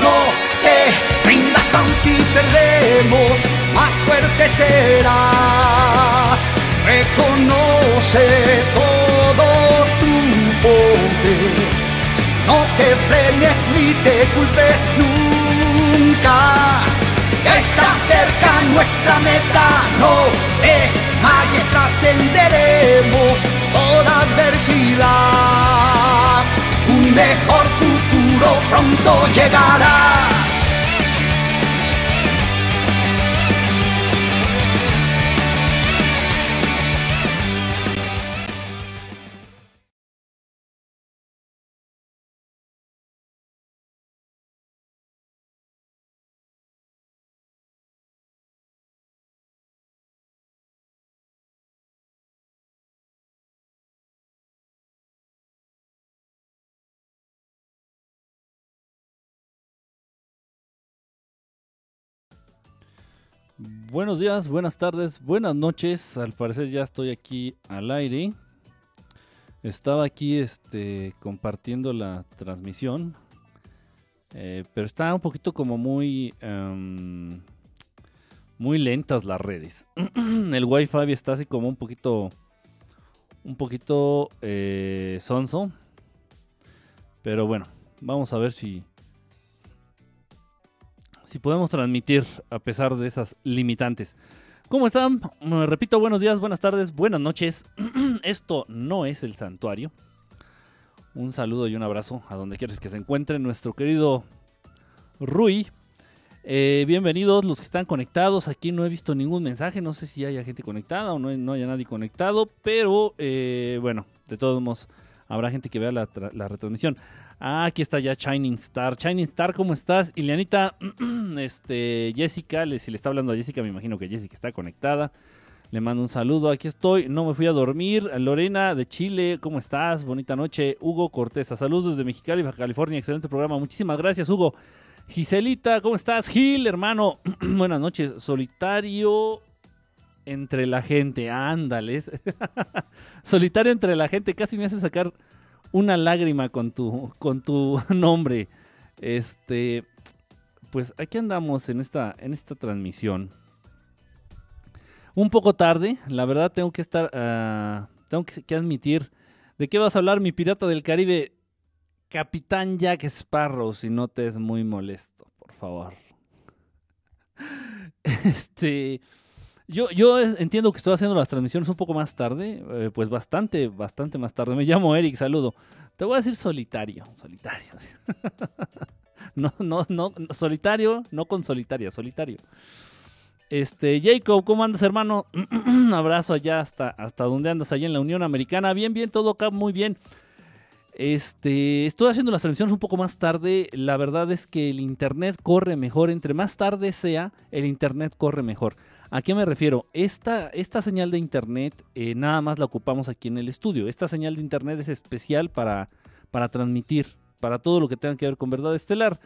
no te rindas aun si perdemos, más fuerte serás. Reconoce todo tu poder, no te frenes ni te culpes nunca. Ya está cerca nuestra meta, no es magia, trascenderemos toda adversidad. Un mejor pronto llegará. Buenos días, buenas tardes, buenas noches. Al parecer ya estoy aquí al aire. Estaba aquí este, compartiendo la transmisión. eh, pero está un poquito como muy... em, muy lentas las redes. El wifi está así como un poquito... Un poquito eh, sonso. Pero bueno, vamos a ver si... Si podemos transmitir a pesar de esas limitantes. ¿Cómo están? Repito, buenos días, buenas tardes, buenas noches. Esto no es el santuario. Un saludo y un abrazo a donde quieras que se encuentre nuestro querido Rui. Eh, bienvenidos los que están conectados. Aquí no he visto ningún mensaje. No sé si haya gente conectada o no, haya nadie conectado. Pero eh, bueno, de todos modos, habrá gente que vea la retransmisión. Ah, aquí está ya Shining Star. Shining Star, ¿cómo estás? Ileanita, este, Jessica, si le está hablando a Jessica, me imagino que Jessica está conectada. Le mando un saludo, aquí estoy, no me fui a dormir. Lorena de Chile, ¿cómo estás? Bonita noche. Hugo Corteza, saludos desde Mexicali, Baja California, excelente programa. Muchísimas gracias, Hugo. Giselita, ¿cómo estás? Gil, hermano, buenas noches. Solitario entre la gente, ándales. Solitario entre la gente, casi me hace sacar una lágrima con tu, con tu nombre. Este, pues aquí andamos en esta, en esta transmisión. Un poco tarde, la verdad tengo que estar, ah, tengo que, que admitir. ¿De qué vas a hablar, mi pirata del Caribe? Capitán Jack Sparrow, si no te es muy molesto, por favor. Este, yo, yo entiendo que estoy haciendo las transmisiones un poco más tarde, eh, pues bastante, bastante más tarde. Me llamo Eric, saludo. Te voy a decir solitario, solitario. No, no, no, solitario, no con solitaria, solitario. Este, Jacob, ¿cómo andas, hermano? Un abrazo allá hasta, hasta donde andas, allá en la Unión Americana. Bien, bien, todo acá muy bien. Este, estoy haciendo las transmisiones un poco más tarde. La verdad es que el internet corre mejor. Entre más tarde sea, el internet corre mejor. ¿A qué me refiero? Esta, esta señal de internet eh, nada más la ocupamos aquí en el estudio. Esta señal de internet es especial para, para transmitir, para todo lo que tenga que ver con verdad estelar.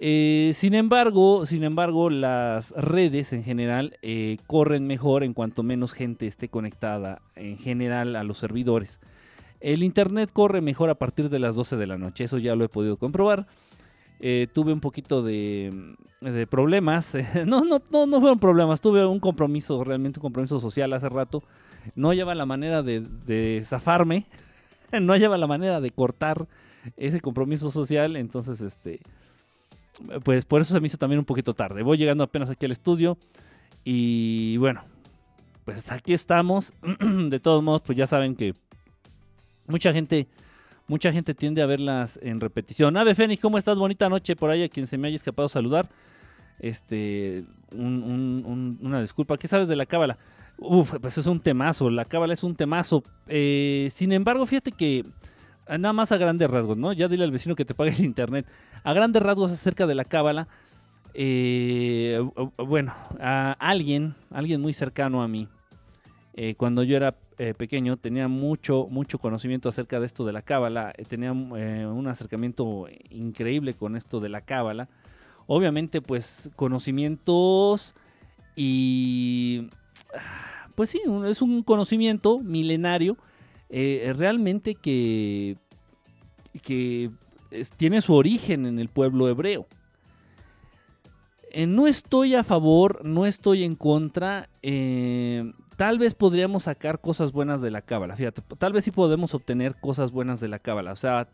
Eh, sin embargo, sin embargo, las redes en general eh, corren mejor en cuanto menos gente esté conectada en general a los servidores. El internet corre mejor a partir de las 12 de la noche, eso ya lo he podido comprobar. Eh, tuve un poquito de, de problemas, no, no, no, no fueron problemas, tuve un compromiso, realmente un compromiso social hace rato. No lleva la manera de, de zafarme, no lleva la manera de cortar ese compromiso social, entonces este pues por eso se me hizo también un poquito tarde. Voy llegando apenas aquí al estudio y bueno, pues aquí estamos. De todos modos, pues ya saben que mucha gente, mucha gente tiende a verlas en repetición. Ave Fénix, ¿cómo estás? Bonita noche por ahí a quien se me haya escapado saludar. Este, un- un- un- una disculpa. ¿Qué sabes de la cábala? Uf, pues es un temazo. La cábala es un temazo. Eh, sin embargo, fíjate que ah, nada más a grandes rasgos, ¿no? Ya dile al vecino que te pague el internet. A grandes rasgos acerca de la cábala. eh, bueno, a alguien, alguien muy cercano a mí, eh, cuando yo era eh, pequeño, tenía mucho, mucho conocimiento acerca de esto de la cábala. eh, tenía un acercamiento increíble con esto de la cábala. Obviamente, pues, conocimientos y. Pues sí, es un conocimiento milenario. realmente que. que tiene su origen en el pueblo hebreo. No estoy a favor, no estoy en contra. Tal vez podríamos sacar cosas buenas de la cábala. Fíjate, tal vez sí podemos obtener cosas buenas de la cábala. O sea,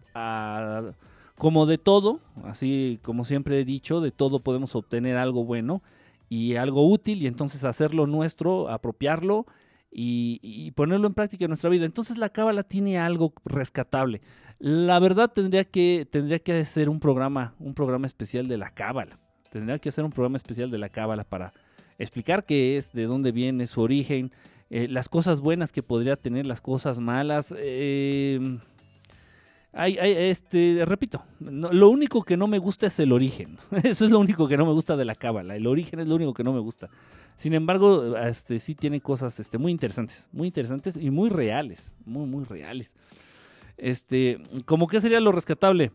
como de todo, así como siempre he dicho, de todo podemos obtener algo bueno y algo útil y entonces hacerlo nuestro, apropiarlo y, ponerlo en práctica en nuestra vida. Entonces la cábala tiene algo rescatable. La verdad tendría que, tendría que hacer un programa, un programa especial de la cábala. Tendría que hacer un programa especial de la cábala para explicar qué es, de dónde viene, su origen, eh, las cosas buenas que podría tener, las cosas malas. Eh, este, repito, lo único que no me gusta es el origen. Eso es lo único que no me gusta de la cábala. El origen es lo único que no me gusta. Sin embargo, este, sí tiene cosas este, muy interesantes, muy interesantes y muy reales, muy, muy reales. Este, ¿cómo que sería lo rescatable?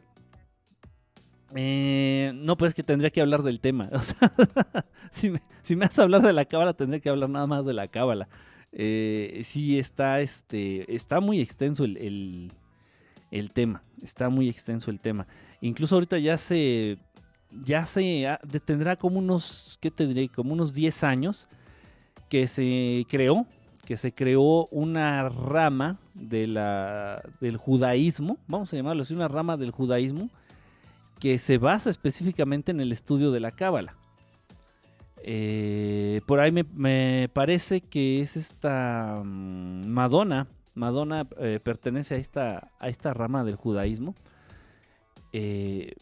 Eh, no, pues que tendría que hablar del tema. Si, me, si, me, hablar de la cábala, tendría que hablar nada más de la cábala. Eh, sí, está, este, está muy extenso el, el, tema. Está muy extenso el tema. Incluso ahorita ya se, ya se tendrá como unos, ¿qué te diré? Como unos 10 años que se creó, que se creó una rama de la, del judaísmo, vamos a llamarlo así, una rama del judaísmo que se basa específicamente en el estudio de la cábala. Eh, por ahí me, parece que es esta mm, Madonna. Madonna eh, pertenece a esta, a esta rama del judaísmo. Eh,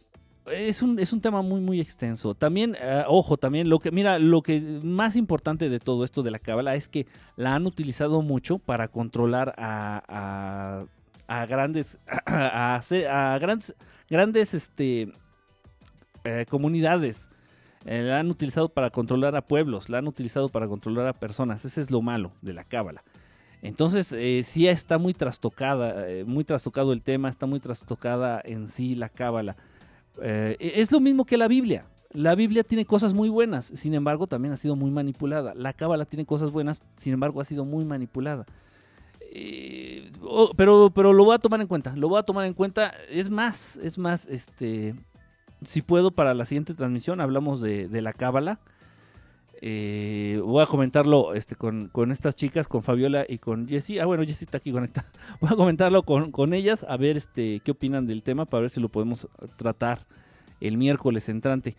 es, un, es un, tema muy, muy extenso. También, ojo, también lo que, mira, lo que más importante de todo esto de la cábala es que la han utilizado mucho para controlar a, a, grandes, a, a, grandes, grandes este, eh, comunidades. Eh, la han utilizado para controlar a pueblos, la han utilizado para controlar a personas. Ese es lo malo de la cábala. Entonces, eh, sí está muy trastocada, muy trastocado el tema, está muy trastocada en sí la cábala. Es lo mismo que la Biblia. La Biblia tiene cosas muy buenas, sin embargo, también ha sido muy manipulada. La cábala tiene cosas buenas, sin embargo, ha sido muy manipulada. Oh, pero, pero lo voy a tomar en cuenta, lo voy a tomar en cuenta. Es más, es más, este, si puedo para la siguiente transmisión hablamos de, la cábala. Eh, voy a comentarlo este, con, estas chicas, con Fabiola y con Jessie. Ah, bueno, Jessie está aquí conectada. Voy a comentarlo con, ellas, a ver este, qué opinan del tema, para ver si lo podemos tratar el miércoles entrante.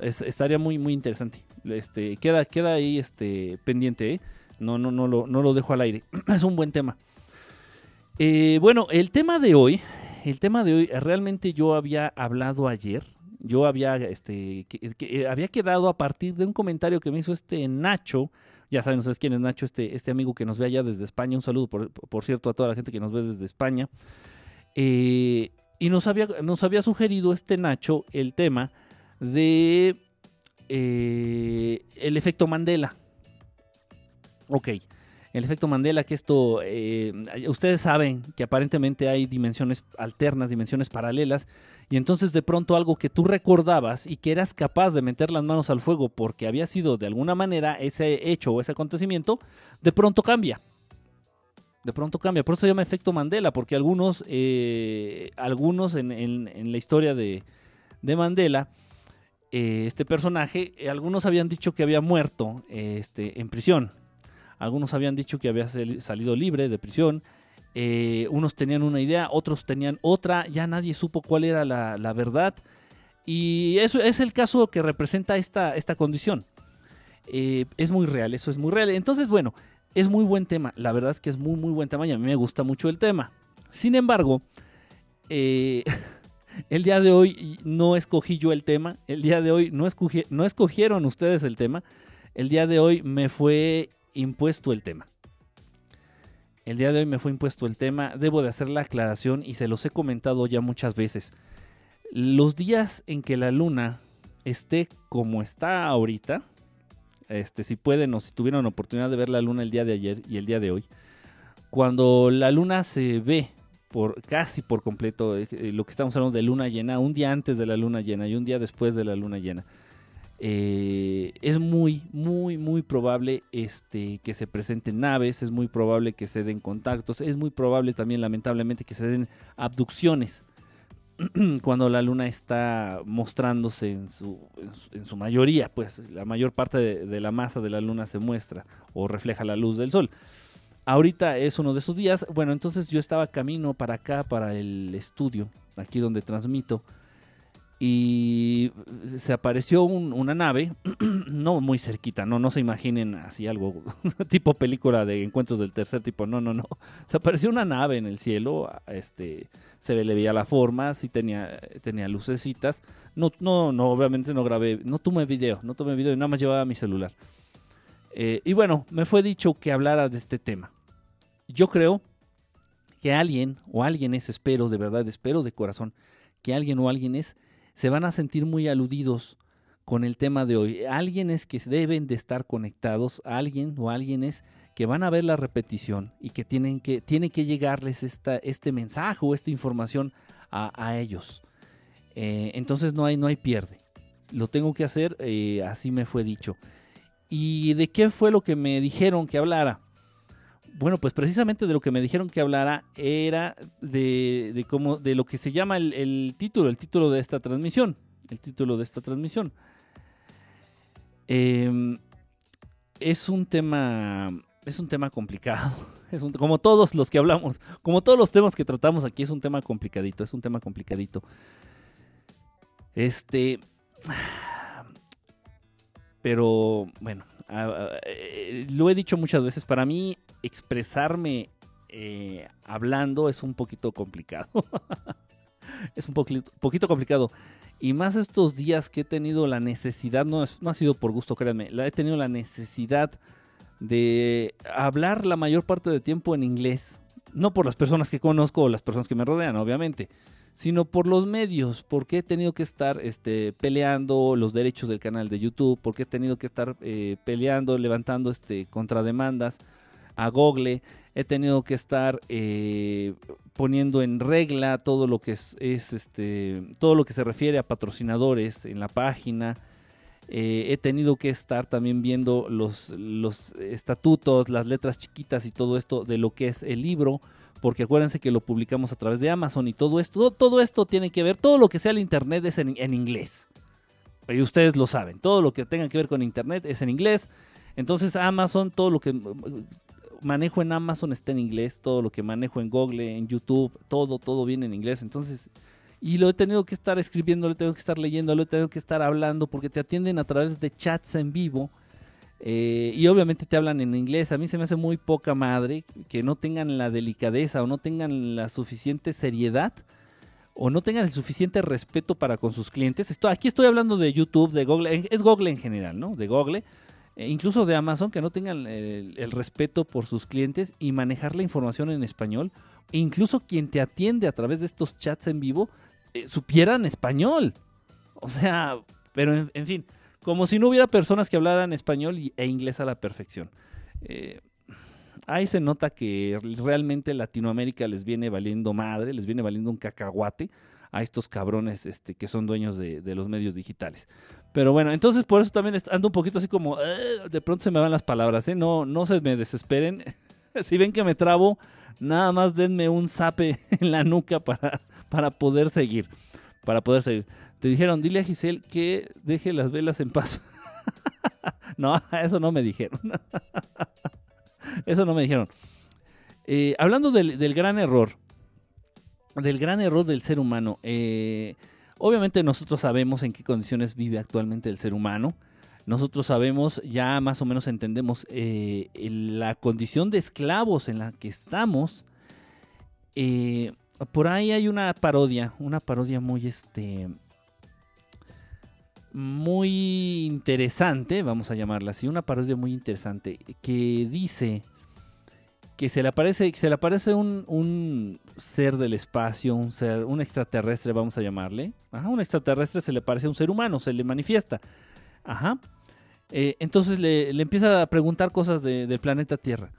estaría muy, muy interesante. Este, queda, queda ahí este, pendiente, ¿eh? No, no, no, lo, no lo dejo al aire. es un buen tema. Eh, bueno, el tema de hoy, el tema de hoy, realmente yo había hablado ayer, yo había, este, que, eh, había quedado a partir de un comentario que me hizo este Nacho. Ya saben ustedes quién es Nacho, este, este amigo que nos ve allá desde España. Un saludo, por, cierto, a toda la gente que nos ve desde España. Eh, y nos había, nos había sugerido este Nacho el tema de el efecto Mandela. Ok. El efecto Mandela, que esto, ustedes saben que aparentemente hay dimensiones alternas, dimensiones paralelas, y entonces de pronto algo que tú recordabas y que eras capaz de meter las manos al fuego porque había sido de alguna manera ese hecho o ese acontecimiento, de pronto cambia. De pronto cambia. Por eso se llama efecto Mandela, porque algunos, eh, algunos en, la historia de, Mandela, eh, este personaje, eh, algunos habían dicho que había muerto este, en prisión. Algunos habían dicho que había salido libre de prisión. Eh, unos tenían una idea, otros tenían otra, ya nadie supo cuál era la, verdad. Y eso es el caso que representa esta, esta condición. Eh, es muy real, eso es muy real. Entonces, bueno, es muy buen tema. La verdad es que es muy, muy buen tema y a mí me gusta mucho el tema. Sin embargo, eh, el día de hoy no escogí yo el tema. El día de hoy no, no escogieron ustedes el tema. El día de hoy me fue impuesto el tema. El día de hoy me fue impuesto el tema, debo de hacer la aclaración y se los he comentado ya muchas veces. Los días en que la luna esté como está ahorita, este, si pueden o si tuvieron oportunidad de ver la luna el día de ayer y el día de hoy, cuando la luna se ve por casi por completo, eh, lo que estamos hablando de luna llena, un día antes de la luna llena y un día después de la luna llena, eh, es muy, muy, muy probable este, que se presenten naves, es muy probable que se den contactos, es muy probable también, lamentablemente, que se den abducciones. cuando la luna está mostrándose en su, en su, mayoría, pues la mayor parte de, la masa de la luna se muestra o refleja la luz del sol. Ahorita es uno de esos días, bueno, entonces yo estaba camino para acá, para el estudio, aquí donde transmito, y se apareció una nave, no muy cerquita, no, no se imaginen así algo tipo película de encuentros del tercer tipo, no, no, no. Se apareció una nave en el cielo, este, se le veía la forma, sí tenía, tenía lucecitas. No, no, no, obviamente no grabé, no tomé video, no tomé video, nada más llevaba mi celular. Eh, y bueno, me fue dicho que hablara de este tema. Yo creo que alguien o alguien es, espero, de verdad, espero de corazón, que alguien o alguien es se van a sentir muy aludidos con el tema de hoy. Alguien es que deben de estar conectados, alguien o alguien es que van a ver la repetición y que tienen que, que llegarles esta, este mensaje o esta información a, ellos. Eh, entonces no hay, no hay pierde. Lo tengo que hacer, eh, así me fue dicho. ¿Y de qué fue lo que me dijeron que hablara? Bueno, pues precisamente de lo que me dijeron que hablara era de, de, cómo, de lo que se llama el, título, el título de esta transmisión. El título de esta transmisión. Em, es un tema. Es un tema complicado. Es como todos los que hablamos, como todos los temas que tratamos aquí, es un tema complicadito. Es un tema complicadito. Este. Pero bueno, eh, lo he dicho muchas veces, para mí expresarme eh, hablando es un poquito complicado. es un poquito, complicado. Y más estos días que he tenido la necesidad, no, no ha sido por gusto, créanme, he tenido la necesidad de hablar la mayor parte del tiempo en inglés. No por las personas que conozco o las personas que me rodean, obviamente sino por los medios, porque he tenido que estar este, peleando los derechos del canal de YouTube, porque he tenido que estar eh, peleando, levantando este, contrademandas a Google, he tenido que estar eh, poniendo en regla todo lo que es, este, todo lo que se refiere a patrocinadores en la página. Eh, he tenido que estar también viendo los, los estatutos, las letras chiquitas y todo esto de lo que es el libro porque acuérdense que lo publicamos a través de Amazon y todo esto, todo esto tiene que ver, todo lo que sea el Internet es en, inglés. Y ustedes lo saben, todo lo que tenga que ver con Internet es en inglés. Entonces Amazon, todo lo que manejo en Amazon está en inglés, todo lo que manejo en Google, en YouTube, todo, todo viene en inglés. Entonces, y lo he tenido que estar escribiendo, lo he tenido que estar leyendo, lo he tenido que estar hablando, porque te atienden a través de chats en vivo eh, y obviamente te hablan en inglés. A mí se me hace muy poca madre que no tengan la delicadeza o no tengan la suficiente seriedad o no tengan el suficiente respeto para con sus clientes. Esto, aquí estoy hablando de YouTube, de Google, es Google en general, ¿no? De Google, e incluso de Amazon, que no tengan el, respeto por sus clientes y manejar la información en español. E incluso quien te atiende a través de estos chats en vivo, eh, supieran español. O sea, pero en fin. Como si no hubiera personas que hablaran español e inglés a la perfección. Eh, ahí se nota que realmente Latinoamérica les viene valiendo madre, les viene valiendo un cacahuate a estos cabrones este, que son dueños de, los medios digitales. Pero bueno, entonces por eso también ando un poquito así como, eh, de pronto se me van las palabras, ¿eh? no, no se me desesperen. si ven que me trabo, nada más denme un zape en la nuca para, para poder seguir. Para poder seguir. Te dijeron, dile a Giselle que deje las velas en paz. no, eso no me dijeron. eso no me dijeron. Eh, hablando del, gran error, del gran error del ser humano, eh, obviamente nosotros sabemos en qué condiciones vive actualmente el ser humano. Nosotros sabemos, ya más o menos entendemos eh, la condición de esclavos en la que estamos. por ahí hay una parodia, una parodia muy, este, muy interesante, vamos a llamarla así, una parodia muy interesante, que dice que se le aparece, se le aparece un, ser del espacio, un ser, un extraterrestre, vamos a llamarle. Ajá, un extraterrestre se le parece a un ser humano, se le manifiesta. Ajá. Eh, entonces le, empieza a preguntar cosas del planeta Tierra.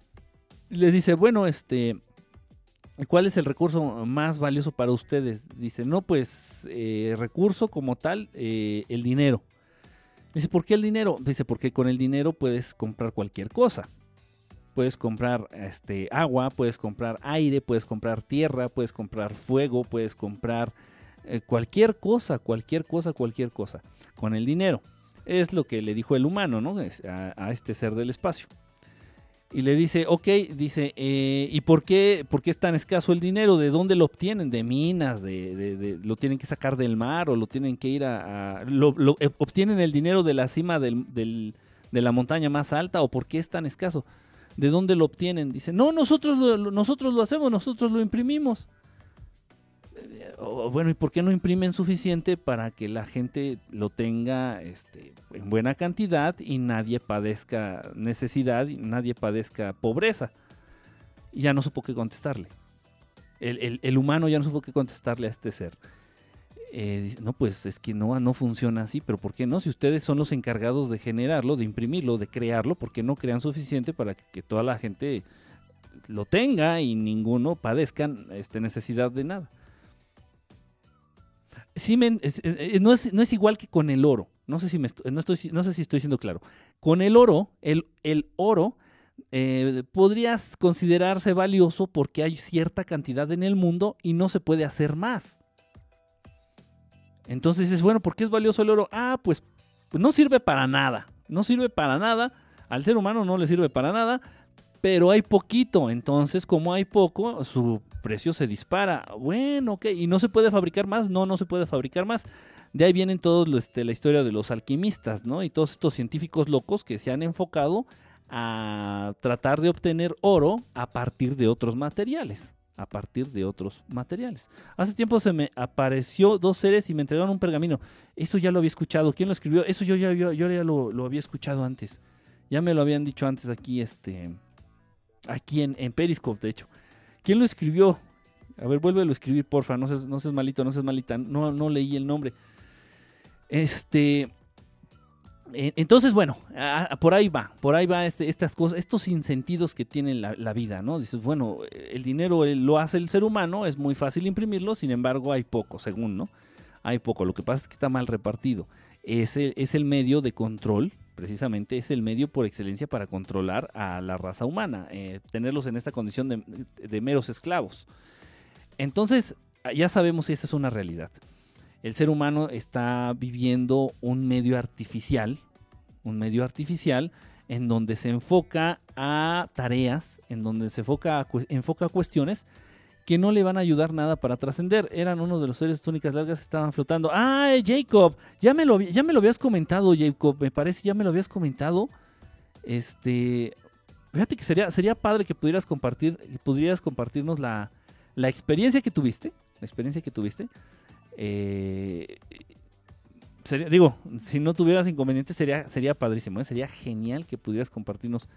Le dice, bueno, este, ¿Cuál es el recurso más valioso para ustedes? Dice, no, pues eh, recurso como tal, eh, el dinero. Dice, ¿por qué el dinero? Dice, porque con el dinero puedes comprar cualquier cosa. Puedes comprar este, agua, puedes comprar aire, puedes comprar tierra, puedes comprar fuego, puedes comprar eh, cualquier cosa, cualquier cosa, cualquier cosa, con el dinero. Es lo que le dijo el humano, ¿no? A, este ser del espacio. Y le dice, ok, dice, eh, ¿y por qué, por qué es tan escaso el dinero? ¿De dónde lo obtienen? ¿De minas? ¿De, lo tienen que sacar del mar o lo tienen que ir a... lo, eh, ¿Obtienen el dinero de la cima del, de la montaña más alta o por qué es tan escaso? ¿De dónde lo obtienen? Dice, no, nosotros nosotros lo hacemos, nosotros lo imprimimos bueno, ¿y por qué no imprimen suficiente para que la gente lo tenga este, en buena cantidad y nadie padezca necesidad y nadie padezca pobreza? Y ya no supo qué contestarle. El, humano ya no supo qué contestarle a este ser. Eh, no, pues es que no, no funciona así, pero ¿por qué no? Si ustedes son los encargados de generarlo, de imprimirlo, de crearlo, ¿por qué no crean suficiente para que, toda la gente lo tenga y ninguno padezca este, necesidad de nada? Eh, no, es, no, es, igual que con el oro. No sé si, no estoy, sé si estoy siendo claro. Con el oro, el, el oro eh, podrías considerarse valioso porque hay cierta cantidad en el mundo y no se puede hacer más. Entonces dices, bueno, ¿por qué es valioso el oro? Ah, pues, pues no sirve para nada. No sirve para nada. Al ser humano no le sirve para nada, pero hay poquito. Entonces, como hay poco, su precio se dispara. Bueno, ok. ¿Y no se puede fabricar más? No, no se puede fabricar más. De ahí vienen todos este, la historia de los alquimistas, ¿no? Y todos estos científicos locos que se han enfocado a tratar de obtener oro a partir de otros materiales. A partir de otros materiales. Hace tiempo se me apareció dos seres y me entregaron un pergamino. Eso ya lo había escuchado. ¿Quién lo escribió? Eso yo ya, lo, había escuchado antes. Ya me lo habían dicho antes aquí, este. Aquí en, en Periscope, de hecho. ¿Quién lo escribió? A ver, vuélvelo a escribir, porfa. No seas, no malito, no seas malita. No, no leí el nombre. Este. Entonces, bueno, por ahí va, por ahí va este, estas cosas, estos insentidos que tiene la, vida, ¿no? Dices, bueno, el dinero lo hace el ser humano, es muy fácil imprimirlo, sin embargo hay poco, según, ¿no? Hay poco, lo que pasa es que está mal repartido. Es el, es el medio de control precisamente es el medio por excelencia para controlar a la raza humana, eh, tenerlos en esta condición de, meros esclavos. Entonces, ya sabemos si esa es una realidad. El ser humano está viviendo un medio artificial, un medio artificial en donde se enfoca a tareas, en donde se enfoca enfoca a cuestiones que no le van a ayudar nada para trascender. Eran uno de los seres túnicas largas que estaban flotando. ¡Ah, Jacob! Ya me, lo, ya me lo habías comentado, Jacob. Me parece, ya me lo habías comentado. Este. Fíjate que sería, sería padre que pudieras compartir, pudieras compartirnos la, la experiencia que tuviste. La experiencia que tuviste. Eh, digo, si no tuvieras inconvenientes, sería, sería padrísimo. ¿eh? Sería genial que pudieras compartirnos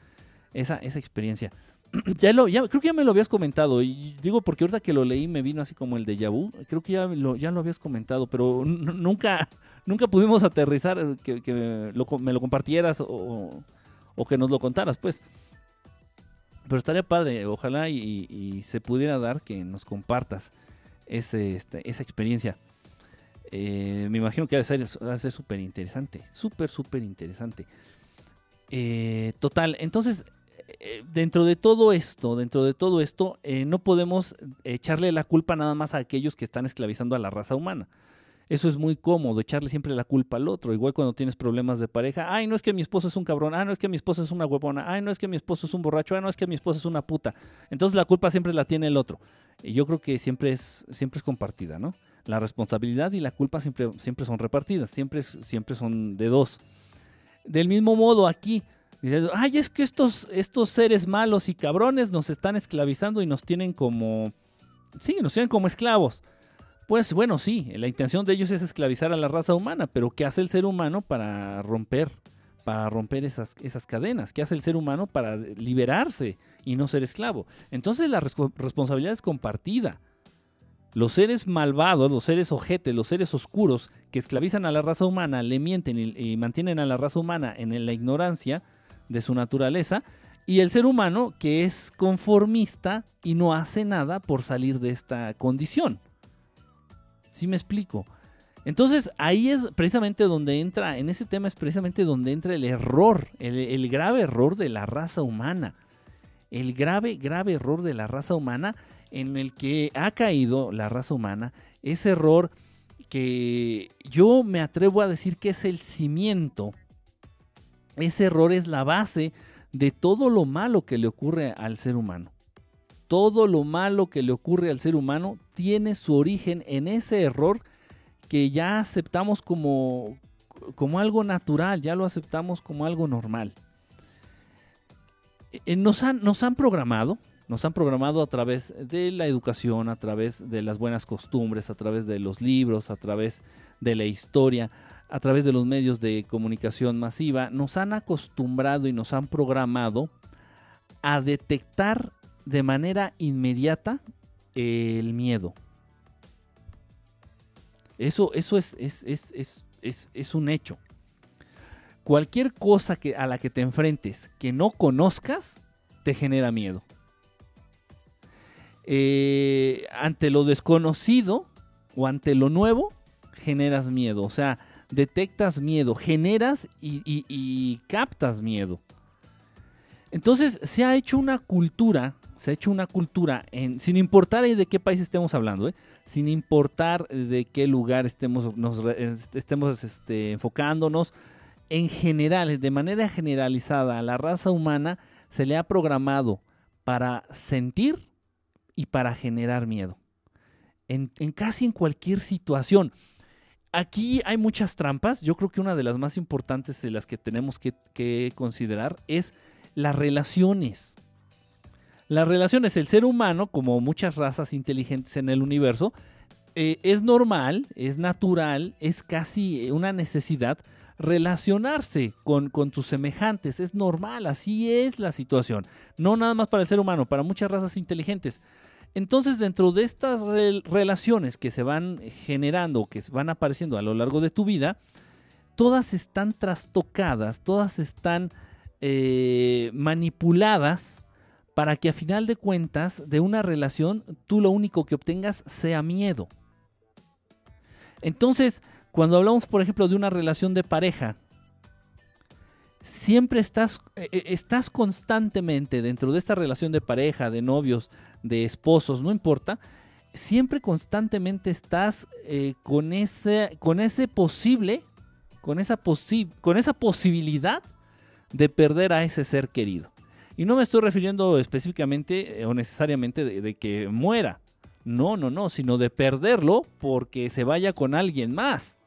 esa, esa experiencia. ya lo, ya, creo que ya me lo habías comentado. Y digo, porque ahorita que lo leí me vino así como el de vu. Creo que ya lo, ya lo habías comentado, pero nunca, nunca pudimos aterrizar que, me lo compartieras o, que nos lo contaras, pues. Pero estaría padre, ojalá y, se pudiera dar que nos compartas este, esa experiencia. Eh, me imagino que va a ser súper interesante, súper, súper interesante. Eh, total, entonces eh, dentro de todo esto, dentro de todo esto, no podemos echarle la culpa nada más a aquellos que están esclavizando a la raza humana. Eso es muy cómodo, echarle siempre la culpa al otro. Igual cuando tienes problemas de pareja, ay, no es que mi esposo es un cabrón, ay, no es que mi esposa es una huevona, ay, no es que mi esposo es un borracho, ay, no es que mi esposa es una puta. Entonces la culpa siempre la tiene el otro. Yo creo que siempre es, siempre es compartida, ¿no? La responsabilidad y la culpa siempre, siempre son repartidas, siempre, siempre son de dos. Del mismo modo aquí, Dice, ay, es que estos, estos seres malos y cabrones nos están esclavizando y nos tienen como... Sí, nos tienen como esclavos. Pues bueno, sí, la intención de ellos es esclavizar a la raza humana, pero ¿qué hace el ser humano para romper, para romper esas, esas cadenas? ¿Qué hace el ser humano para liberarse y no ser esclavo? Entonces la responsabilidad es compartida. Los seres malvados, los seres ojetes, los seres oscuros que esclavizan a la raza humana, le mienten y, mantienen a la raza humana en la ignorancia, de su naturaleza, y el ser humano que es conformista y no hace nada por salir de esta condición. ¿Sí me explico? Entonces ahí es precisamente donde entra, en ese tema es precisamente donde entra el error, el, grave error de la raza humana. El grave, grave error de la raza humana en el que ha caído la raza humana, ese error que yo me atrevo a decir que es el cimiento. Ese error es la base de todo lo malo que le ocurre al ser humano. Todo lo malo que le ocurre al ser humano tiene su origen en ese error que ya aceptamos como, como algo natural, ya lo aceptamos como algo normal. Eh, nos, han, nos han programado, nos han programado a través de la educación, a través de las buenas costumbres, a través de los libros, a través de la historia, a través de los medios de comunicación masiva, nos han acostumbrado y nos han programado a detectar de manera inmediata el miedo. Eso, eso es, es, un hecho. Cualquier cosa que, a la que te enfrentes que no conozcas, te genera miedo. Eh, ante lo desconocido o ante lo nuevo, generas miedo. O sea, detectas miedo, generas y, captas miedo. Entonces se ha hecho una cultura, se ha hecho una cultura, en, sin importar de qué país estemos hablando, ¿eh? sin importar de qué lugar estemos, nos, estemos este, enfocándonos, en general, de manera generalizada, a la raza humana se le ha programado para sentir y para generar miedo. En, casi en cualquier situación aquí hay muchas trampas. Yo creo que una de las más importantes de las que tenemos que, considerar es las relaciones. Las relaciones, el ser humano, como muchas razas inteligentes en el universo, eh, es normal, es natural, es casi una necesidad relacionarse con, con tus semejantes. Es normal, así es la situación. No nada más para el ser humano, para muchas razas inteligentes. Entonces, dentro de estas relaciones que se van generando, que van apareciendo a lo largo de tu vida, todas están trastocadas, todas están eh, manipuladas para que a final de cuentas de una relación tú lo único que obtengas sea miedo. Entonces, cuando hablamos, por ejemplo, de una relación de pareja, siempre estás, eh, eh, estás constantemente dentro de esta relación de pareja, de novios, de esposos, no importa, siempre constantemente estás eh, con, ese, con ese posible, con esa, con esa posibilidad de perder a ese ser querido. Y no me estoy refiriendo específicamente o necesariamente de que muera. No, no, no, sino de perderlo porque se vaya con alguien más.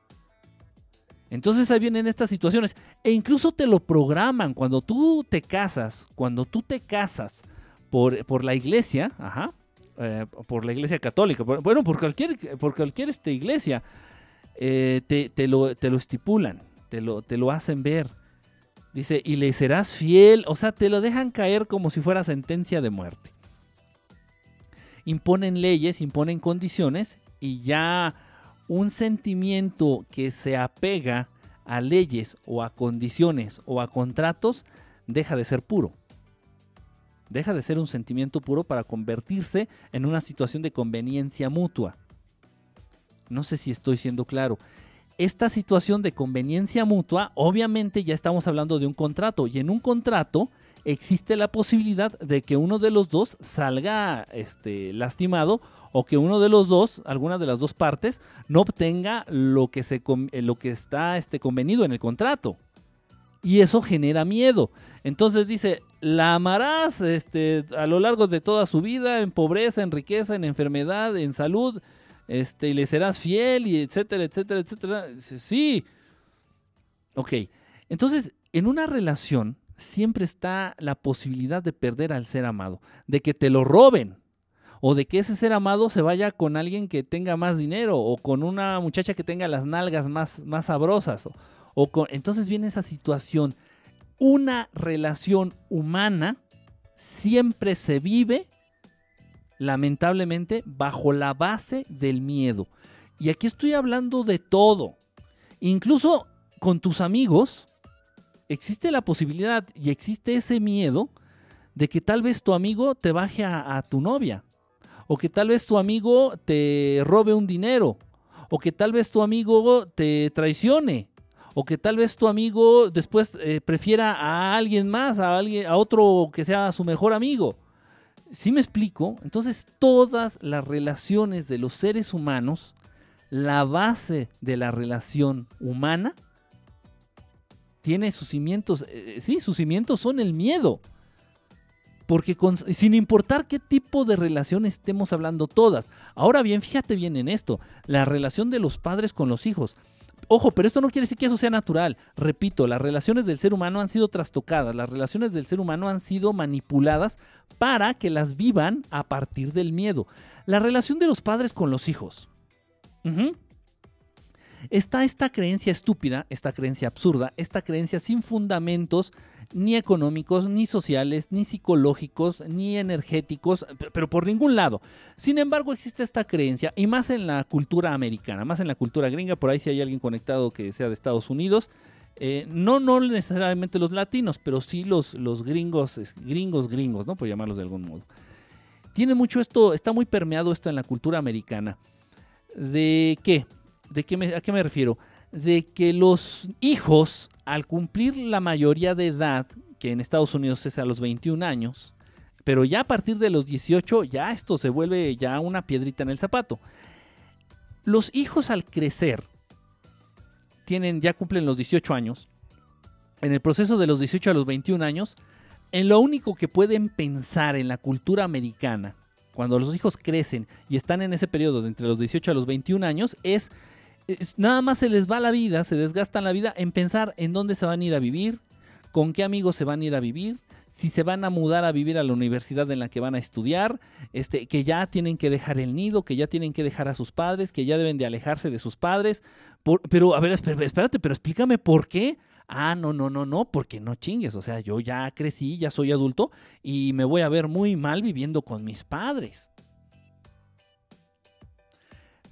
Entonces ahí vienen estas situaciones. E incluso te lo programan cuando tú te casas, cuando tú te casas por, por la iglesia, ajá, eh, por la iglesia católica, bueno, por cualquier, por cualquier este, iglesia, eh, te, lo, te, lo, estipulan, te lo, te lo hacen ver. Dice, y le serás fiel, o sea, te lo dejan caer como si fuera sentencia de muerte. Imponen leyes, imponen condiciones y ya un sentimiento que se apega a leyes o a condiciones o a contratos deja de ser puro. Deja de ser un sentimiento puro para convertirse en una situación de conveniencia mutua. No sé si estoy siendo claro. Esta situación de conveniencia mutua, obviamente ya estamos hablando de un contrato y en un contrato existe la posibilidad de que uno de los dos salga este, lastimado o que uno de los dos, alguna de las dos partes, no obtenga lo que, se, eh, lo que está este, convenido en el contrato. Y eso genera miedo. Entonces dice, la amarás este, a lo largo de toda su vida, en pobreza, en riqueza, en enfermedad, en salud, este, y le serás fiel, y etcétera, etcétera, etcétera. sí. Ok. Entonces, en una relación siempre está la posibilidad de perder al ser amado, de que te lo roben, o de que ese ser amado se vaya con alguien que tenga más dinero o con una muchacha que tenga las nalgas más, más sabrosas. O, con, entonces viene esa situación. Una relación humana siempre se vive, lamentablemente, bajo la base del miedo. Y aquí estoy hablando de todo. Incluso con tus amigos existe la posibilidad y existe ese miedo de que tal vez tu amigo te baje a tu novia o que tal vez tu amigo te robe un dinero, o que tal vez tu amigo te traicione, o que tal vez tu amigo después eh, prefiera a alguien más, a, alguien, a otro que sea su mejor amigo. ¿Sí me explico? Entonces todas las relaciones de los seres humanos la base de la relación humana tiene sus cimientos, eh, sí, sus cimientos son el miedo. Porque sin importar qué tipo de relación estemos hablando todas. Ahora bien, fíjate bien en esto, la relación de los padres con los hijos. Ojo, pero esto no quiere decir que eso sea natural. Repito, las relaciones del ser humano han sido trastocadas, las relaciones del ser humano han sido manipuladas para que las vivan a partir del miedo. La relación de los padres con los hijos. Está esta creencia estúpida, esta creencia absurda, esta creencia sin fundamentos ni económicos, ni sociales, ni psicológicos, ni energéticos, pero por ningún lado. Sin embargo, existe esta creencia, y más en la cultura americana, más en la cultura gringa, por ahí si hay alguien conectado que sea de Estados Unidos, eh, no, no necesariamente los latinos, pero sí los, los gringos, gringos, gringos, ¿no? Por llamarlos de algún modo. Tiene mucho esto, está muy permeado esto en la cultura americana. ¿De qué? ¿De qué ¿A qué me refiero? De que los hijos, al cumplir la mayoría de edad, que en Estados Unidos es a los 21 años, pero ya a partir de los 18 ya esto se vuelve ya una piedrita en el zapato. Los hijos al crecer tienen ya cumplen los 18 años. En el proceso de los 18 a los 21 años, en lo único que pueden pensar en la cultura americana cuando los hijos crecen y están en ese periodo de entre los 18 a los 21 años es nada más se les va la vida, se desgastan la vida en pensar en dónde se van a ir a vivir, con qué amigos se van a ir a vivir, si se van a mudar a vivir a la universidad en la que van a estudiar, este, que ya tienen que dejar el nido, que ya tienen que dejar a sus padres, que ya deben de alejarse de sus padres. pero, a ver, espérate, pero explícame por qué. Ah, no, no, no, no, porque no chingues. O sea, yo ya crecí, ya soy adulto y me voy a ver muy mal viviendo con mis padres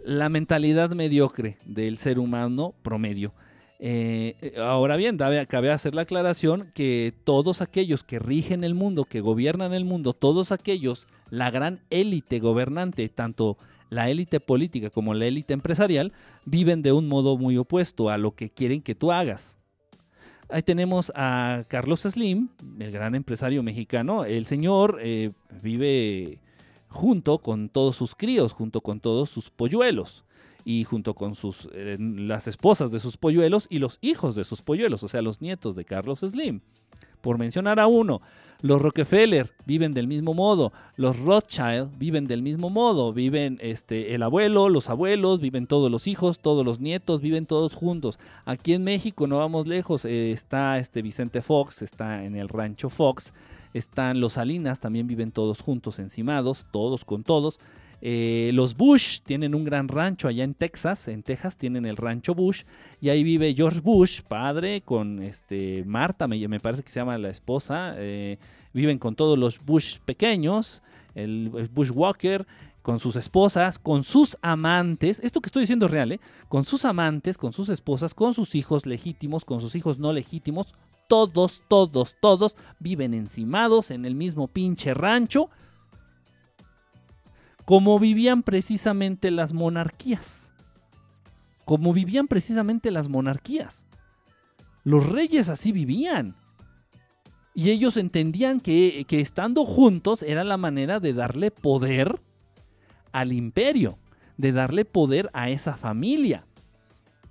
la mentalidad mediocre del ser humano promedio. Eh, ahora bien, cabe hacer la aclaración que todos aquellos que rigen el mundo, que gobiernan el mundo, todos aquellos, la gran élite gobernante, tanto la élite política como la élite empresarial, viven de un modo muy opuesto a lo que quieren que tú hagas. Ahí tenemos a Carlos Slim, el gran empresario mexicano. El señor eh, vive junto con todos sus críos, junto con todos sus polluelos y junto con sus, eh, las esposas de sus polluelos y los hijos de sus polluelos, o sea, los nietos de Carlos Slim. Por mencionar a uno, los Rockefeller viven del mismo modo, los Rothschild viven del mismo modo, viven este, el abuelo, los abuelos, viven todos los hijos, todos los nietos, viven todos juntos. Aquí en México, no vamos lejos, eh, está este Vicente Fox, está en el rancho Fox, están los Salinas, también viven todos juntos, encimados, todos con todos. Eh, los Bush tienen un gran rancho allá en Texas, en Texas tienen el rancho Bush y ahí vive George Bush, padre, con este Marta, me, me parece que se llama la esposa. Eh, viven con todos los Bush pequeños, el, Bush Walker, con sus esposas, con sus amantes. Esto que estoy diciendo es real, ¿eh? Con sus amantes, con sus esposas, con sus hijos legítimos, con sus hijos no legítimos, todos, todos, todos viven encimados en el mismo pinche rancho, como vivían precisamente las monarquías. Como vivían precisamente las monarquías. Los reyes así vivían. Y ellos entendían que, que estando juntos era la manera de darle poder al imperio, de darle poder a esa familia.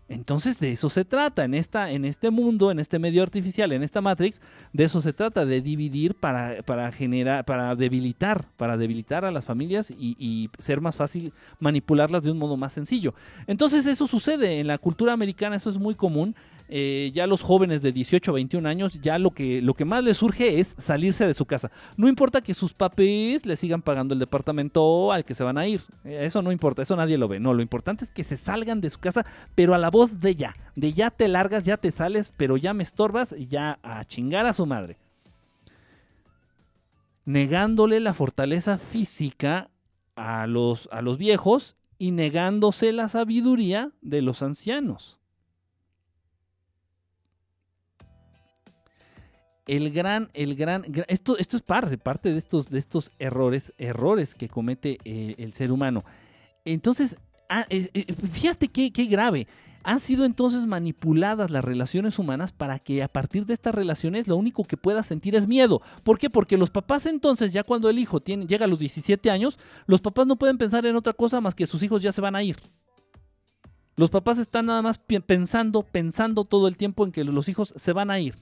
Entonces de eso se trata en, esta, en este mundo, en este medio artificial, en esta Matrix, de eso se trata, de dividir para, para generar, para debilitar, para debilitar a las familias y, y, ser más fácil manipularlas de un modo más sencillo. Entonces eso sucede en la cultura americana, eso es muy común. Eh, ya los jóvenes de 18 a 21 años, ya lo que, lo que más les surge es salirse de su casa. No importa que sus papis le sigan pagando el departamento al que se van a ir. Eh, eso no importa, eso nadie lo ve. No, lo importante es que se salgan de su casa, pero a la voz de ya. De ya te largas, ya te sales, pero ya me estorbas ya a chingar a su madre. Negándole la fortaleza física a los, a los viejos y negándose la sabiduría de los ancianos. El gran, el gran, esto, esto es parte, de estos, de estos errores, errores que comete eh, el ser humano. Entonces, ah, fíjate qué, grave. Han sido entonces manipuladas las relaciones humanas para que a partir de estas relaciones lo único que pueda sentir es miedo. ¿Por qué? Porque los papás entonces, ya cuando el hijo llega a los 17 años, los papás no pueden pensar en otra cosa más que sus hijos ya se van a ir. Los papás están nada más pensando, pensando todo el tiempo en que los hijos se van a ir.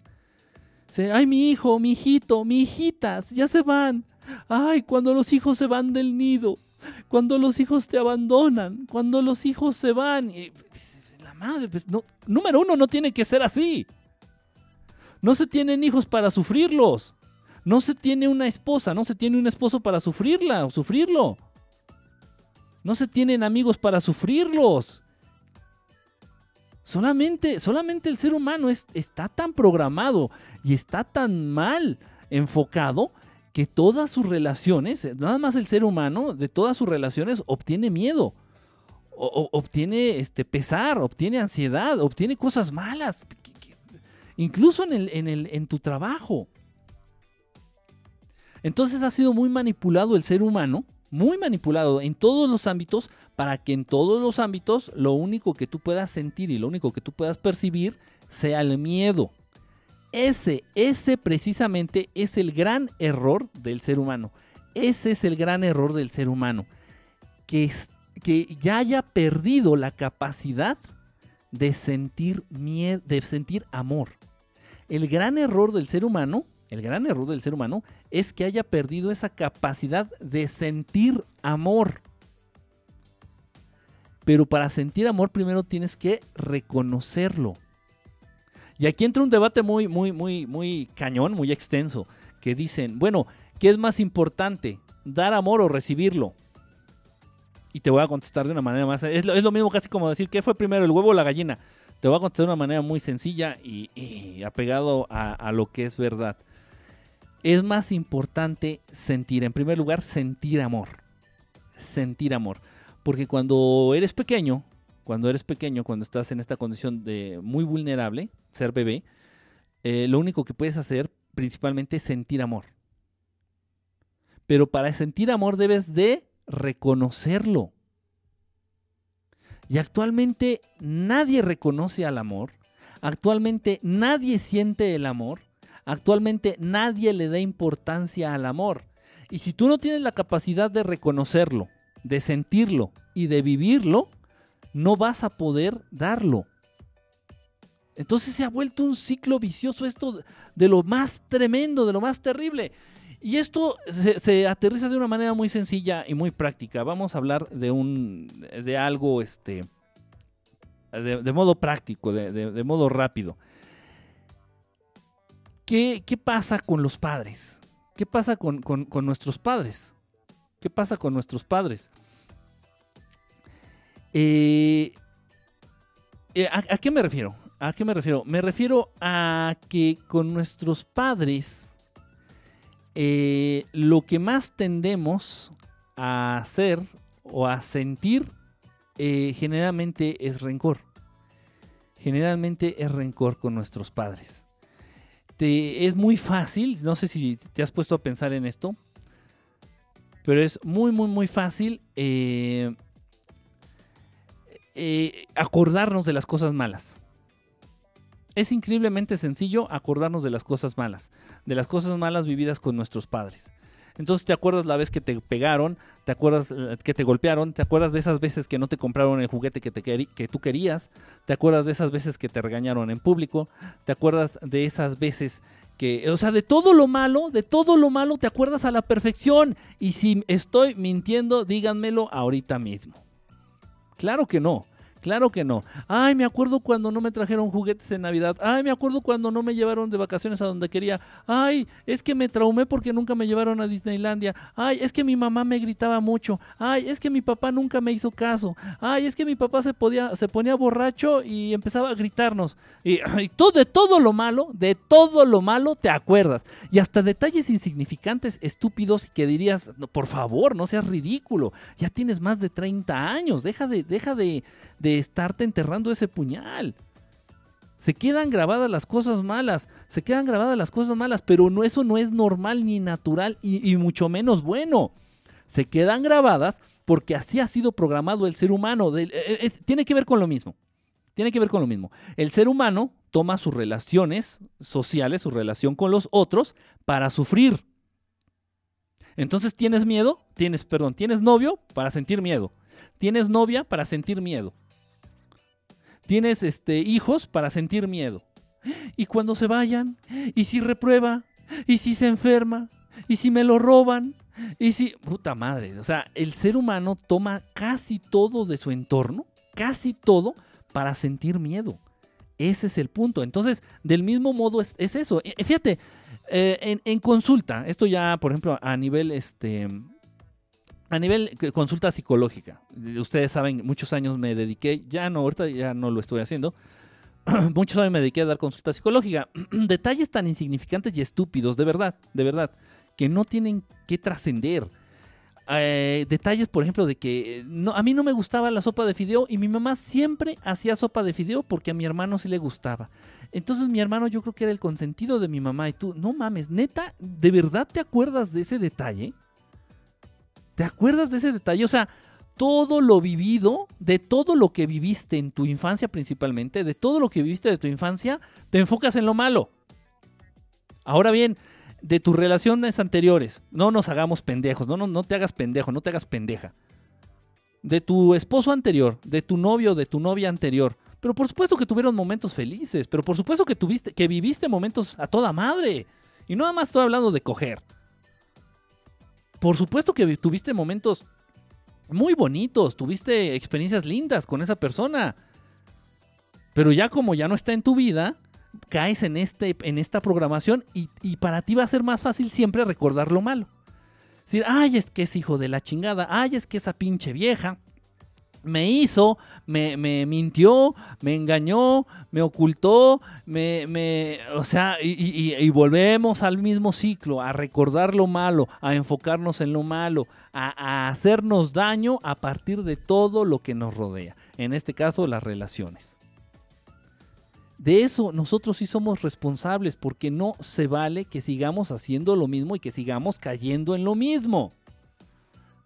Ay, mi hijo, mi hijito, mi hijitas, ya se van. Ay, cuando los hijos se van del nido, cuando los hijos te abandonan, cuando los hijos se van. la madre, pues, no, número uno, no tiene que ser así. No se tienen hijos para sufrirlos. No se tiene una esposa, no se tiene un esposo para sufrirla o sufrirlo. No se tienen amigos para sufrirlos. Solamente, solamente el ser humano está tan programado y está tan mal enfocado que todas sus relaciones, nada más el ser humano, de todas sus relaciones obtiene miedo, obtiene este, pesar, obtiene ansiedad, obtiene cosas malas, incluso en, el, en, el, en tu trabajo. Entonces ha sido muy manipulado el ser humano muy manipulado en todos los ámbitos para que en todos los ámbitos lo único que tú puedas sentir y lo único que tú puedas percibir sea el miedo. Ese, ese precisamente es el gran error del ser humano. Ese es el gran error del ser humano. Que, que ya haya perdido la capacidad de sentir miedo, de sentir amor. El gran error del ser humano el gran error del ser humano es que haya perdido esa capacidad de sentir amor. Pero para sentir amor primero tienes que reconocerlo. Y aquí entra un debate muy, muy, muy, muy cañón, muy extenso, que dicen, bueno, ¿qué es más importante? ¿Dar amor o recibirlo? Y te voy a contestar de una manera más... Es lo, mismo casi como decir, ¿qué fue primero, el huevo o la gallina? Te voy a contestar de una manera muy sencilla y, apegado a lo que es verdad es más importante sentir, en primer lugar, sentir amor. Sentir amor. Porque cuando eres pequeño, cuando eres pequeño, cuando estás en esta condición de muy vulnerable, ser bebé, eh, lo único que puedes hacer principalmente es sentir amor. Pero para sentir amor debes de reconocerlo. Y actualmente nadie reconoce al amor. Actualmente nadie siente el amor. Actualmente nadie le da importancia al amor. Y si tú no tienes la capacidad de reconocerlo, de sentirlo y de vivirlo, no vas a poder darlo. Entonces se ha vuelto un ciclo vicioso esto de lo más tremendo, de lo más terrible. Y esto se, aterriza de una manera muy sencilla y muy práctica. Vamos a hablar de un de algo este de, modo práctico, de modo rápido. ¿Qué, pasa con los padres? ¿Qué pasa con, nuestros padres? ¿Qué pasa con nuestros padres? Eh, eh, ¿a, qué me refiero? ¿A qué me refiero? Me refiero a que con nuestros padres eh, lo que más tendemos a hacer o a sentir generalmente es rencor. Generalmente es rencor con nuestros padres es muy fácil, no sé si te has puesto a pensar en esto, pero es muy, muy, muy fácil eh, eh, acordarnos de las cosas malas. Es increíblemente sencillo acordarnos de las cosas malas, de las cosas malas vividas con nuestros padres. Entonces te acuerdas la vez que te pegaron, te acuerdas eh, que te golpearon, te acuerdas de esas veces que no te compraron el juguete que, te que tú querías, te acuerdas de esas veces que te regañaron en público, te acuerdas de esas veces que, o sea, de todo lo malo, de todo lo malo te acuerdas a la perfección. Y si estoy mintiendo, díganmelo ahorita mismo. Claro que no. Claro que no. Ay, me acuerdo cuando no me trajeron juguetes en Navidad. Ay, me acuerdo cuando no me llevaron de vacaciones a donde quería. Ay, es que me traumé porque nunca me llevaron a Disneylandia. Ay, es que mi mamá me gritaba mucho. Ay, es que mi papá nunca me hizo caso. Ay, es que mi papá se, podía, se ponía borracho y empezaba a gritarnos. Y, todo, de todo lo malo, de todo lo malo te acuerdas. Y hasta detalles insignificantes, estúpidos, que dirías, por favor, no seas ridículo. Ya tienes más de 30 años. Deja de, deja de de estarte enterrando ese puñal. Se quedan grabadas las cosas malas, se quedan grabadas las cosas malas, pero no, eso no es normal ni natural y, mucho menos bueno. Se quedan grabadas porque así ha sido programado el ser humano. Eh, eh, tiene que ver con lo mismo. Tiene que ver con lo mismo. El ser humano toma sus relaciones sociales, su relación con los otros, para sufrir. Entonces tienes miedo, tienes, perdón, tienes novio para sentir miedo. Tienes novia para sentir miedo. Tienes este, hijos para sentir miedo. Y cuando se vayan, y si reprueba, y si se enferma, y si me lo roban, y si... Puta madre, o sea, el ser humano toma casi todo de su entorno, casi todo, para sentir miedo. Ese es el punto. Entonces, del mismo modo es, eso. Fíjate, eh, en, consulta, esto ya, por ejemplo, a nivel, este, a nivel consulta psicológica. Ustedes saben, muchos años me dediqué, ya no, ahorita ya no lo estoy haciendo. muchos años me dediqué a dar consulta psicológica. Detalles tan insignificantes y estúpidos, de verdad, de verdad, que no tienen que trascender. Eh, detalles, por ejemplo, de que eh, a mí no me gustaba la sopa de fideo y mi mamá siempre hacía sopa de fideo porque a mi hermano sí le gustaba. Entonces mi hermano yo creo que era el consentido de mi mamá y tú, no mames, neta, ¿de verdad te acuerdas de ese detalle? ¿Te acuerdas de ese detalle? O sea, todo lo vivido, de todo lo que viviste en tu infancia principalmente, de todo lo que viviste de tu infancia, te enfocas en lo malo. Ahora bien, de tus relaciones anteriores. No nos hagamos pendejos, no, no, no te hagas pendejo, no te hagas pendeja. De tu esposo anterior, de tu novio, de tu novia anterior. Pero por supuesto que tuvieron momentos felices, pero por supuesto que tuviste, que viviste momentos a toda madre. Y nada más estoy hablando de coger. Por supuesto que tuviste momentos muy bonitos, tuviste experiencias lindas con esa persona. Pero ya como ya no está en tu vida, caes en, este, en esta programación y, para ti va a ser más fácil siempre recordar lo malo. Decir, ay, es que es hijo de la chingada, ay, es que esa pinche vieja me hizo, me, mintió, me engañó, me ocultó, me, me o sea, y, volvemos al mismo ciclo, a recordar lo malo, a enfocarnos en lo malo, a hacernos daño a partir de todo lo que nos rodea, en este caso las relaciones. De eso nosotros sí somos responsables porque no se vale que sigamos haciendo lo mismo y que sigamos cayendo en lo mismo.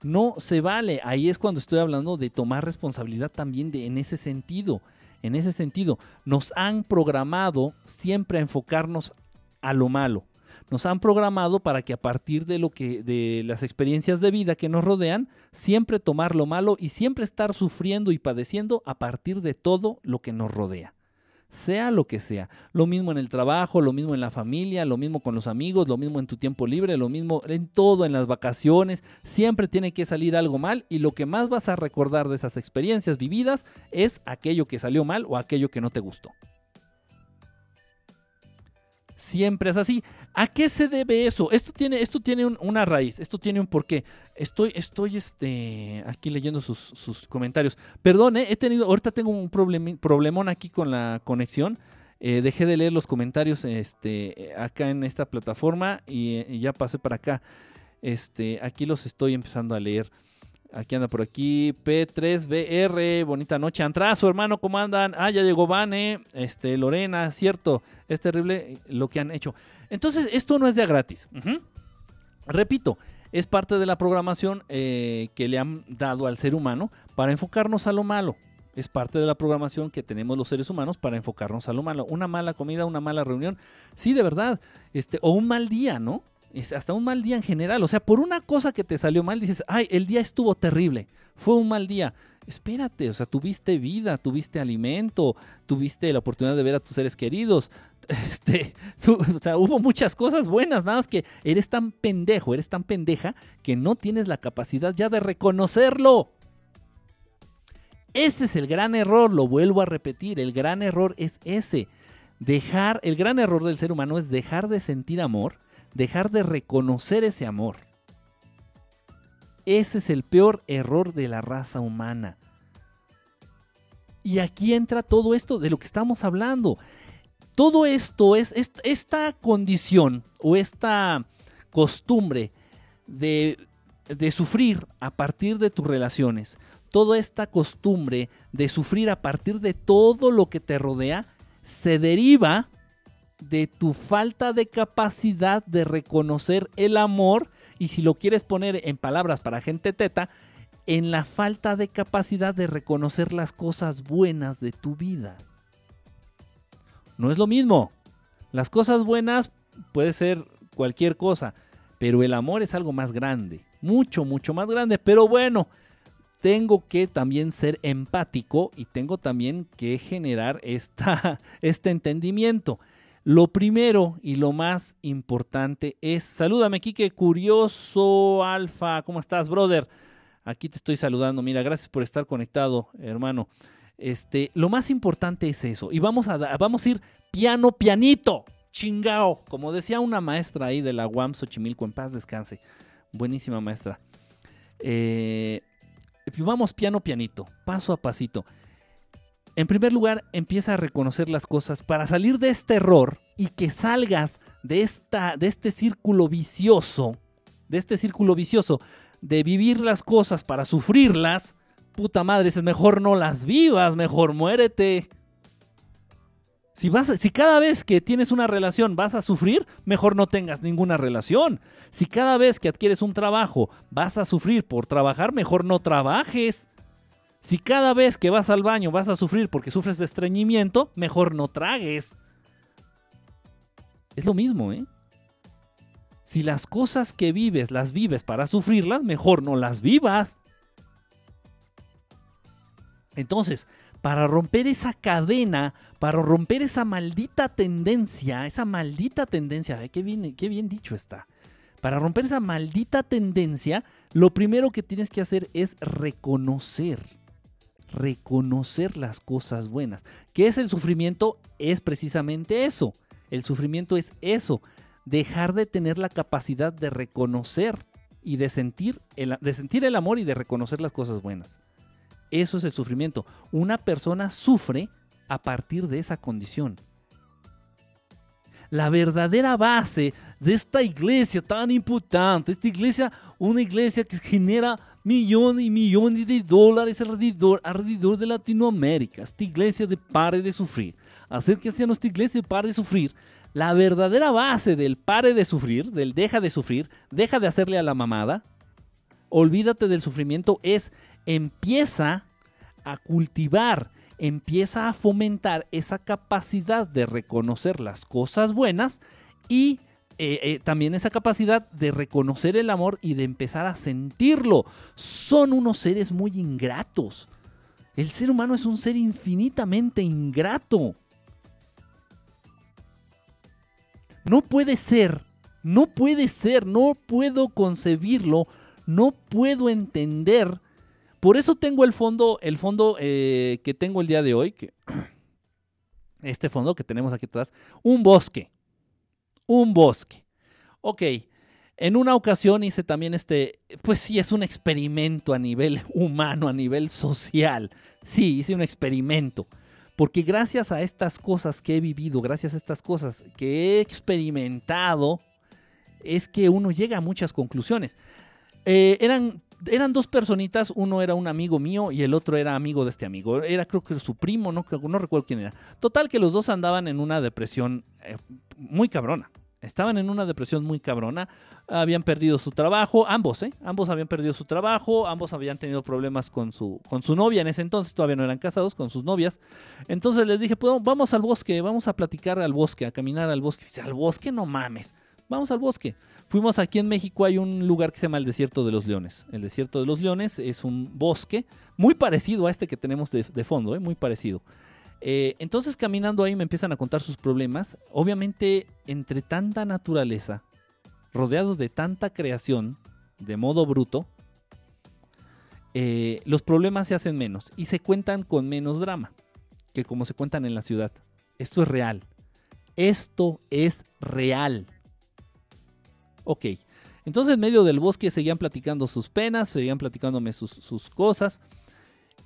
No se vale. Ahí es cuando estoy hablando de tomar responsabilidad también de, en ese sentido. En ese sentido, nos han programado siempre a enfocarnos a lo malo. Nos han programado para que a partir de lo que de las experiencias de vida que nos rodean, siempre tomar lo malo y siempre estar sufriendo y padeciendo a partir de todo lo que nos rodea sea lo que sea. Lo mismo en el trabajo, lo mismo en la familia, lo mismo con los amigos, lo mismo en tu tiempo libre, lo mismo en todo, en las vacaciones. Siempre tiene que salir algo mal y lo que más vas a recordar de esas experiencias vividas es aquello que salió mal o aquello que no te gustó. Siempre es así. ¿A qué se debe eso? Esto tiene, esto tiene una raíz, esto tiene un porqué. Estoy, estoy este, aquí leyendo sus, comentarios. Perdón, eh, he tenido, ahorita tengo un problemón aquí con la conexión. Eh, dejé de leer los comentarios este, acá en esta plataforma y, y, ya pasé para acá. Este, aquí los estoy empezando a leer. Aquí anda por aquí. P3BR. Bonita noche. Antrazo, hermano. ¿Cómo andan? Ah, ya llegó Vane. Este, Lorena. Cierto. Es terrible lo que han hecho. Entonces, esto no es de gratis. Repito, es parte de la programación eh, que le han dado al ser humano para enfocarnos a lo malo. Es parte de la programación que tenemos los seres humanos para enfocarnos a lo malo. Una mala comida, una mala reunión. Sí, de verdad. Este, o un mal día, ¿no? Hasta un mal día en general. O sea, por una cosa que te salió mal, dices, ay, el día estuvo terrible, fue un mal día. Espérate, o sea, tuviste vida, tuviste alimento, tuviste la oportunidad de ver a tus seres queridos. Este, o sea, hubo muchas cosas buenas, nada más que eres tan pendejo, eres tan pendeja que no tienes la capacidad ya de reconocerlo. Ese es el gran error, lo vuelvo a repetir, el gran error es ese. Dejar, el gran error del ser humano es dejar de sentir amor dejar de reconocer ese amor. Ese es el peor error de la raza humana. Y aquí entra todo esto de lo que estamos hablando. Todo esto es, esta condición o esta costumbre de, de sufrir a partir de tus relaciones, toda esta costumbre de sufrir a partir de todo lo que te rodea, se deriva de tu falta de capacidad de reconocer el amor y si lo quieres poner en palabras para gente teta, en la falta de capacidad de reconocer las cosas buenas de tu vida. No es lo mismo. Las cosas buenas puede ser cualquier cosa, pero el amor es algo más grande, mucho, mucho más grande. Pero bueno, tengo que también ser empático y tengo también que generar esta, este entendimiento. Lo primero y lo más importante es, salúdame, Kike, curioso, Alfa, ¿cómo estás, brother? Aquí te estoy saludando, mira, gracias por estar conectado, hermano. Este, lo más importante es eso. Y vamos a, vamos a ir piano, pianito, chingao. Como decía una maestra ahí de la UAM Xochimilco, en paz descanse. Buenísima maestra. Eh, vamos piano, pianito, paso a pasito. En primer lugar, empieza a reconocer las cosas para salir de este error y que salgas de, esta, de este círculo vicioso, de este círculo vicioso de vivir las cosas para sufrirlas. Puta madre, es mejor no las vivas, mejor muérete. Si, vas, si cada vez que tienes una relación vas a sufrir, mejor no tengas ninguna relación. Si cada vez que adquieres un trabajo vas a sufrir por trabajar, mejor no trabajes. Si cada vez que vas al baño vas a sufrir porque sufres de estreñimiento, mejor no tragues. Es lo mismo, ¿eh? Si las cosas que vives las vives para sufrirlas, mejor no las vivas. Entonces, para romper esa cadena, para romper esa maldita tendencia, esa maldita tendencia, qué bien, qué bien dicho está. Para romper esa maldita tendencia, lo primero que tienes que hacer es reconocer, reconocer las cosas buenas. ¿Qué es el sufrimiento? Es precisamente eso. El sufrimiento es eso, dejar de tener la capacidad de reconocer y de sentir el, de sentir el amor y de reconocer las cosas buenas. Eso es el sufrimiento. Una persona sufre a partir de esa condición. La verdadera base de esta iglesia tan importante, esta iglesia, una iglesia que genera millones y millones de dólares alrededor, alrededor de Latinoamérica, esta iglesia de pare de sufrir, hacer que sea nuestra iglesia de pare de sufrir, la verdadera base del pare de sufrir, del deja de sufrir, deja de hacerle a la mamada, olvídate del sufrimiento, es empieza a cultivar, empieza a fomentar esa capacidad de reconocer las cosas buenas y eh, eh, también esa capacidad de reconocer el amor y de empezar a sentirlo. Son unos seres muy ingratos. El ser humano es un ser infinitamente ingrato. No puede ser, no puede ser, no puedo concebirlo, no puedo entender por eso tengo el fondo, el fondo eh, que tengo el día de hoy, que, este fondo que tenemos aquí atrás, un bosque. Un bosque. Ok, en una ocasión hice también este, pues sí, es un experimento a nivel humano, a nivel social. Sí, hice un experimento. Porque gracias a estas cosas que he vivido, gracias a estas cosas que he experimentado, es que uno llega a muchas conclusiones. Eh, eran eran dos personitas, uno era un amigo mío y el otro era amigo de este amigo. Era creo que su primo, no, no recuerdo quién era. Total que los dos andaban en una depresión eh, muy cabrona. Estaban en una depresión muy cabrona, habían perdido su trabajo, ambos, ¿eh? Ambos habían perdido su trabajo, ambos habían tenido problemas con su, con su novia en ese entonces, todavía no eran casados, con sus novias. Entonces les dije, pues vamos al bosque, vamos a platicar al bosque, a caminar al bosque. Dice, al bosque no mames vamos al bosque. Fuimos aquí en México, hay un lugar que se llama el Desierto de los Leones. El Desierto de los Leones es un bosque muy parecido a este que tenemos de, fondo, ¿eh? muy parecido. Eh, entonces caminando ahí me empiezan a contar sus problemas. Obviamente entre tanta naturaleza, rodeados de tanta creación, de modo bruto, eh, los problemas se hacen menos y se cuentan con menos drama que como se cuentan en la ciudad. Esto es real. Esto es real. Ok. Entonces en medio del bosque seguían platicando sus penas, seguían platicándome sus, cosas.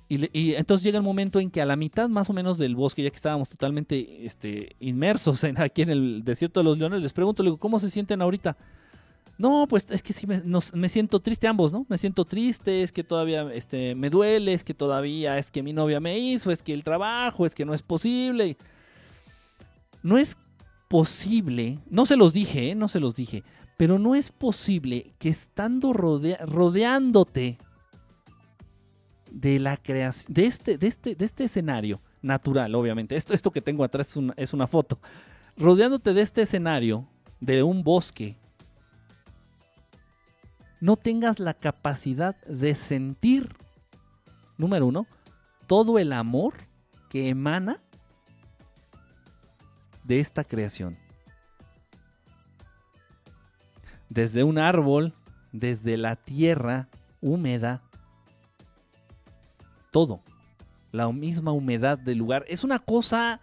Y, entonces llega el momento en que a la mitad más o menos del bosque, ya que estábamos totalmente este, inmersos en, aquí en el desierto de los leones, les pregunto, le digo, ¿cómo se sienten ahorita? No, pues es que sí me, siento triste ambos, ¿no? Me siento triste, es que todavía este, me duele, es que todavía es que mi novia me hizo, es que el trabajo, es que no es posible. No es posible, no se los dije, ¿eh? no se los dije, pero no es posible que estando rodeándote de la creación, de este, de, este, de este escenario natural, obviamente, esto, esto que tengo atrás es una, es una foto, rodeándote de este escenario, de un bosque, no tengas la capacidad de sentir número uno, todo el amor que emana de esta creación. Desde un árbol, desde la tierra húmeda, todo. La misma humedad del lugar. Es una cosa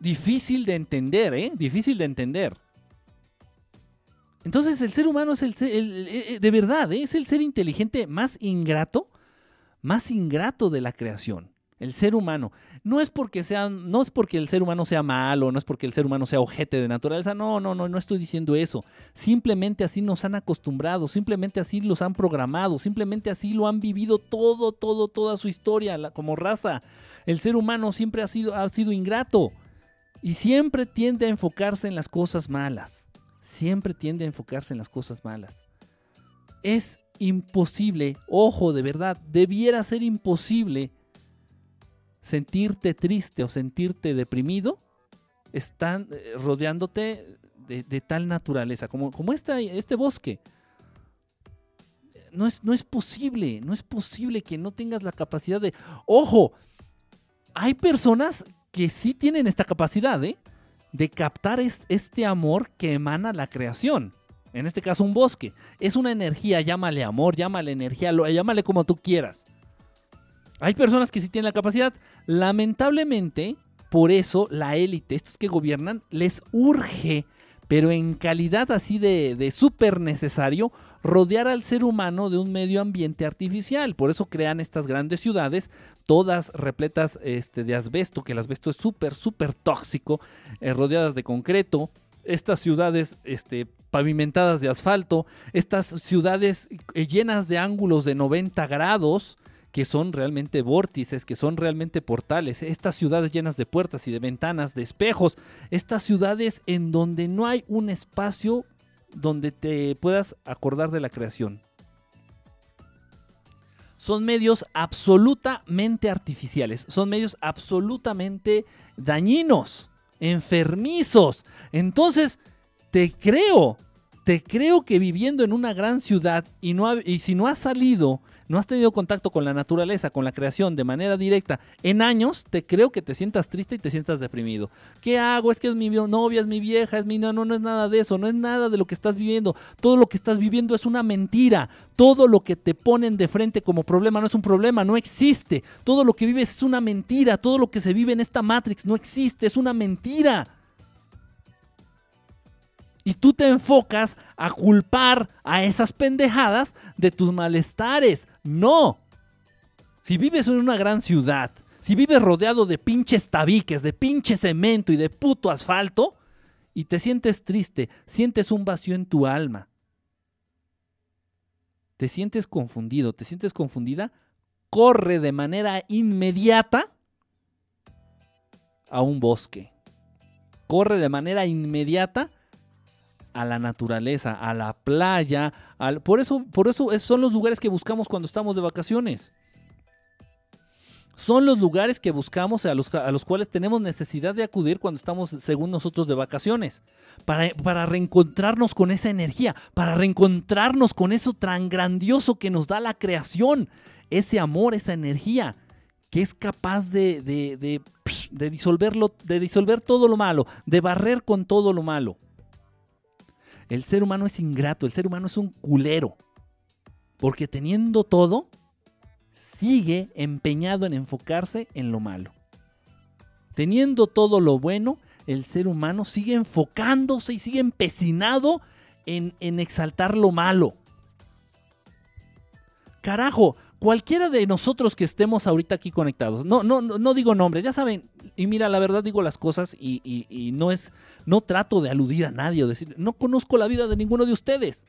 difícil de entender, ¿eh? Difícil de entender. Entonces el ser humano es el, ser, de verdad, ¿eh? es el ser inteligente más ingrato, más ingrato de la creación. El ser humano. No es porque sea, no es porque el ser humano sea malo, no es porque el ser humano sea ojete de naturaleza. No, no, no, no estoy diciendo eso. Simplemente así nos han acostumbrado, simplemente así los han programado, simplemente así lo han vivido todo, todo, toda su historia como raza. El ser humano siempre ha sido, ha sido ingrato y siempre tiende a enfocarse en las cosas malas siempre tiende a enfocarse en las cosas malas. Es imposible, ojo, de verdad, debiera ser imposible sentirte triste o sentirte deprimido, están eh, rodeándote de, tal naturaleza, como, como este bosque. No es, no es posible, no es posible que no tengas la capacidad de... Ojo, hay personas que sí tienen esta capacidad, ¿eh? de captar este amor que emana la creación. En este caso, un bosque. Es una energía, llámale amor, llámale energía, llámale como tú quieras. Hay personas que sí tienen la capacidad. Lamentablemente, por eso la élite, estos que gobiernan, les urge, pero en calidad así de, súper necesario, rodear al ser humano de un medio ambiente artificial. Por eso crean estas grandes ciudades, todas repletas este, de asbesto, que el asbesto es súper, súper tóxico, eh, rodeadas de concreto. Estas ciudades este, pavimentadas de asfalto, estas ciudades eh, llenas de ángulos de 90 grados, que son realmente vórtices, que son realmente portales, estas ciudades llenas de puertas y de ventanas, de espejos, estas ciudades en donde no hay un espacio donde te puedas acordar de la creación. Son medios absolutamente artificiales, son medios absolutamente dañinos, enfermizos. Entonces, te creo, te creo que viviendo en una gran ciudad y, y si no has salido no has tenido contacto con la naturaleza, con la creación de manera directa en años, te creo que te sientas triste y te sientas deprimido. ¿Qué hago? Es que es mi novia, es mi vieja, es mi no, no, no es nada de eso, no es nada de lo que estás viviendo. Todo lo que estás viviendo es una mentira. Todo lo que te ponen de frente como problema no es un problema, no existe. Todo lo que vives es una mentira. Todo lo que se vive en esta Matrix no existe, es una mentira. Y tú te enfocas a culpar a esas pendejadas de tus malestares. No. Si vives en una gran ciudad, si vives rodeado de pinches tabiques, de pinche cemento y de puto asfalto, y te sientes triste, sientes un vacío en tu alma, te sientes confundido, te sientes confundida, corre de manera inmediata a un bosque. Corre de manera inmediata a la naturaleza, a la playa. Por, eso, por eso son los lugares que buscamos cuando estamos de vacaciones. Son los lugares que buscamos a los, a los cuales tenemos necesidad de acudir cuando estamos, según nosotros, de vacaciones. Para, para reencontrarnos con esa energía, para reencontrarnos con eso tan grandioso que nos da la creación. Ese amor, esa energía que es capaz de, de, de disolverlo, de disolver todo lo malo, de barrer con todo lo malo. El ser humano es ingrato, el ser humano es un culero. Porque teniendo todo, sigue empeñado en enfocarse en lo malo. Teniendo todo lo bueno, el ser humano sigue enfocándose y sigue empecinado en, en exaltar lo malo. Carajo, cualquiera de nosotros que estemos ahorita aquí conectados, no, no, no digo nombres, ya saben, y mira, la verdad digo las cosas y, no es, no trato de aludir a nadie o decir, no conozco la vida de ninguno de ustedes.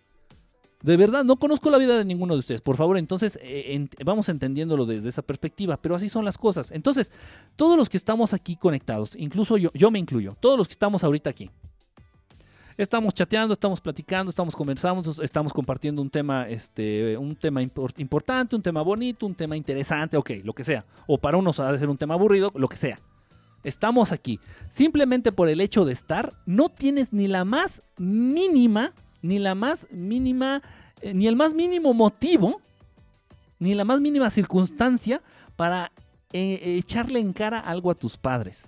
De verdad, no conozco la vida de ninguno de ustedes. Por favor, entonces eh, vamos entendiéndolo desde esa perspectiva, pero así son las cosas. Entonces, todos los que estamos aquí conectados, incluso yo, yo me incluyo, todos los que estamos ahorita aquí, estamos chateando, estamos platicando, estamos conversando, estamos compartiendo un tema, este, un tema importante, un tema bonito, un tema interesante, ok, lo que sea. O para unos ha de ser un tema aburrido, lo que sea. Estamos aquí. Simplemente por el hecho de estar, no tienes ni la más mínima, ni la más mínima, eh, ni el más mínimo motivo, ni la más mínima circunstancia para eh, echarle en cara algo a tus padres.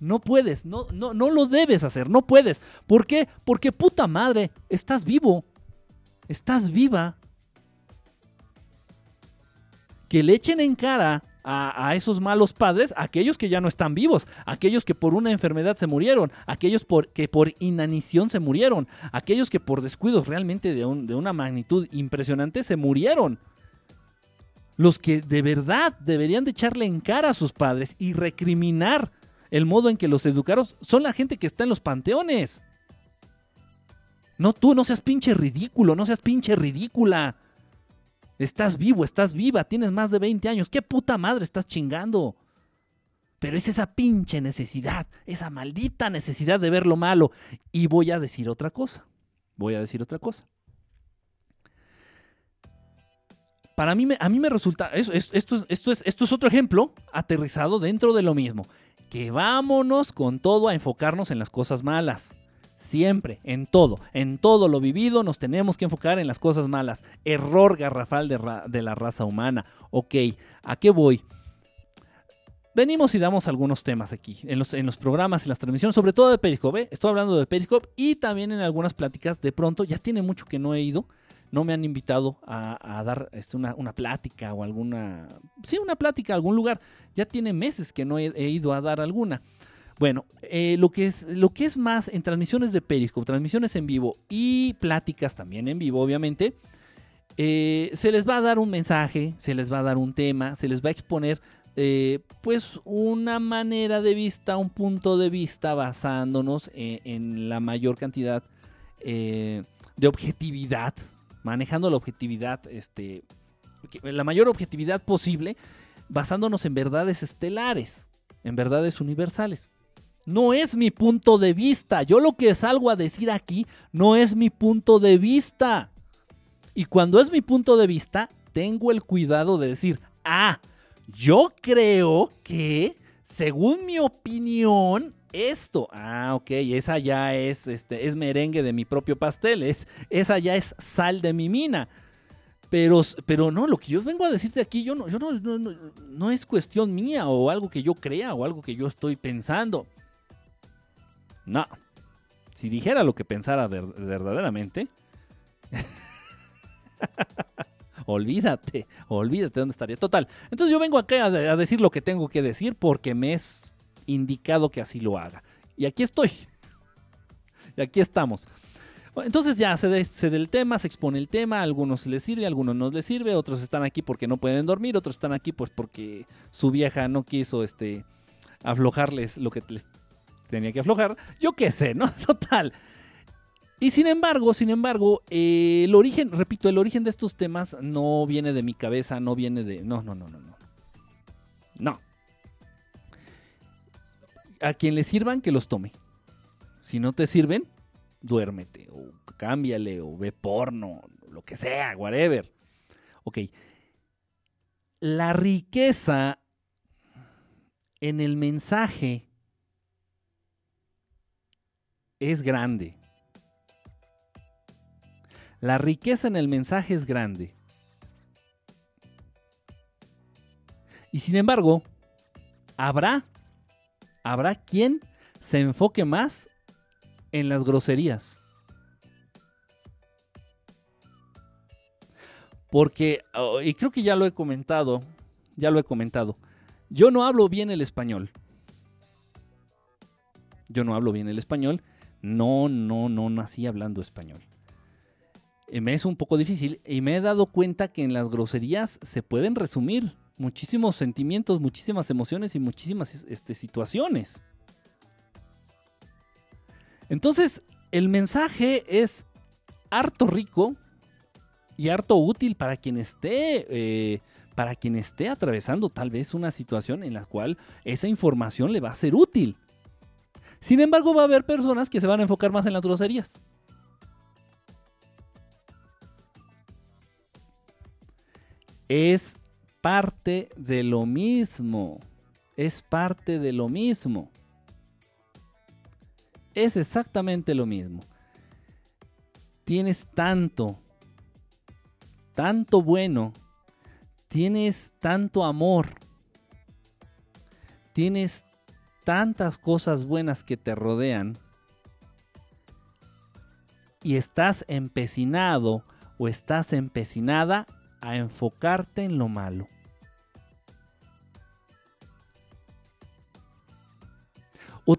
No puedes, no, no, no lo debes hacer, no puedes. ¿Por qué? Porque puta madre, estás vivo, estás viva. Que le echen en cara a, esos malos padres, aquellos que ya no están vivos, aquellos que por una enfermedad se murieron, aquellos que por inanición se murieron, aquellos que por descuidos realmente de, de una magnitud impresionante se murieron. Los que de verdad deberían de echarle en cara a sus padres y recriminar el modo en que los educaron son la gente que está en los panteones. No tú, no seas pinche ridículo, no seas pinche ridícula. Estás vivo, estás viva, tienes más de 20 años. ¿Qué puta madre estás chingando? Pero es esa pinche necesidad, esa maldita necesidad de ver lo malo. Y voy a decir otra cosa. Voy a decir otra cosa. Para mí, a mí me resulta, esto, esto, es, esto es otro ejemplo aterrizado dentro de lo mismo. Que vámonos con todo a enfocarnos en las cosas malas. Siempre, en todo, en todo lo vivido nos tenemos que enfocar en las cosas malas. Error garrafal de, la raza humana. Ok, ¿a qué voy? Venimos y damos algunos temas aquí, en los, en los programas, en las transmisiones, sobre todo de Periscope. ¿eh? Estoy hablando de Periscope y también en algunas pláticas. De pronto, ya tiene mucho que no he ido. No me han invitado a, dar este, una, plática o alguna... Sí, una plática a algún lugar. Ya tiene meses que no he ido a dar alguna. Bueno, eh, lo, que es, lo que es más en transmisiones de Periscope, transmisiones en vivo y pláticas también en vivo, obviamente, eh, se les va a dar un mensaje, se les va a dar un tema, se les va a exponer eh, pues una manera de vista, un punto de vista basándonos en, la mayor cantidad de objetividad, manejando la objetividad, este, la mayor objetividad posible, basándonos en verdades estelares, en verdades universales. No es mi punto de vista. Yo lo que salgo a decir aquí no es mi punto de vista. Y cuando es mi punto de vista, tengo el cuidado de decir, ah, yo creo que, según mi opinión, esto, ah, ok, esa ya es, este, es merengue de mi propio pastel, es, esa ya es sal de mi mina. Pero, pero no, lo que yo vengo a decirte aquí, yo no, yo no, no, no es cuestión mía o algo que yo crea o algo que yo estoy pensando. No. Si dijera lo que pensara verdaderamente, olvídate, olvídate dónde estaría. Total. Entonces yo vengo acá a, decir lo que tengo que decir porque me es indicado que así lo haga. Y aquí estoy. y aquí estamos. entonces ya se, del el tema, se expone el tema, a algunos les sirve, a algunos no les sirve, otros están aquí porque no pueden dormir, otros están aquí pues porque su vieja no quiso este aflojarles lo que les tenía que aflojar. Yo qué sé, ¿no? Total. Y sin embargo, sin embargo, eh, el origen, repito, el origen de estos temas no viene de mi cabeza, no viene de... No, no, no, no, no. No. A quien le sirvan, que los tome. Si no te sirven, duérmete, o cámbiale, o ve porno, lo que sea, whatever. Ok. La riqueza en el mensaje es grande. La riqueza en el mensaje es grande. Y sin embargo, habrá, habrá quien se enfoque más en las groserías. Porque, oh, y creo que ya lo he comentado, ya lo he comentado, yo no hablo bien el español. Yo no hablo bien el español no, no, no nací hablando español. Eh, me es un poco difícil y me he dado cuenta que en las groserías se pueden resumir muchísimos sentimientos, muchísimas emociones y muchísimas este, situaciones. Entonces, el mensaje es harto rico y harto útil para quien esté, eh, para quien esté atravesando tal vez una situación en la cual esa información le va a ser útil. Sin embargo, va a haber personas que se van a enfocar más en las groserías. Es parte de lo mismo. Es parte de lo mismo. Es exactamente lo mismo. Tienes tanto, tanto bueno, tienes tanto amor, tienes tantas cosas buenas que te rodean y estás empecinado o estás empecinada a enfocarte en lo malo.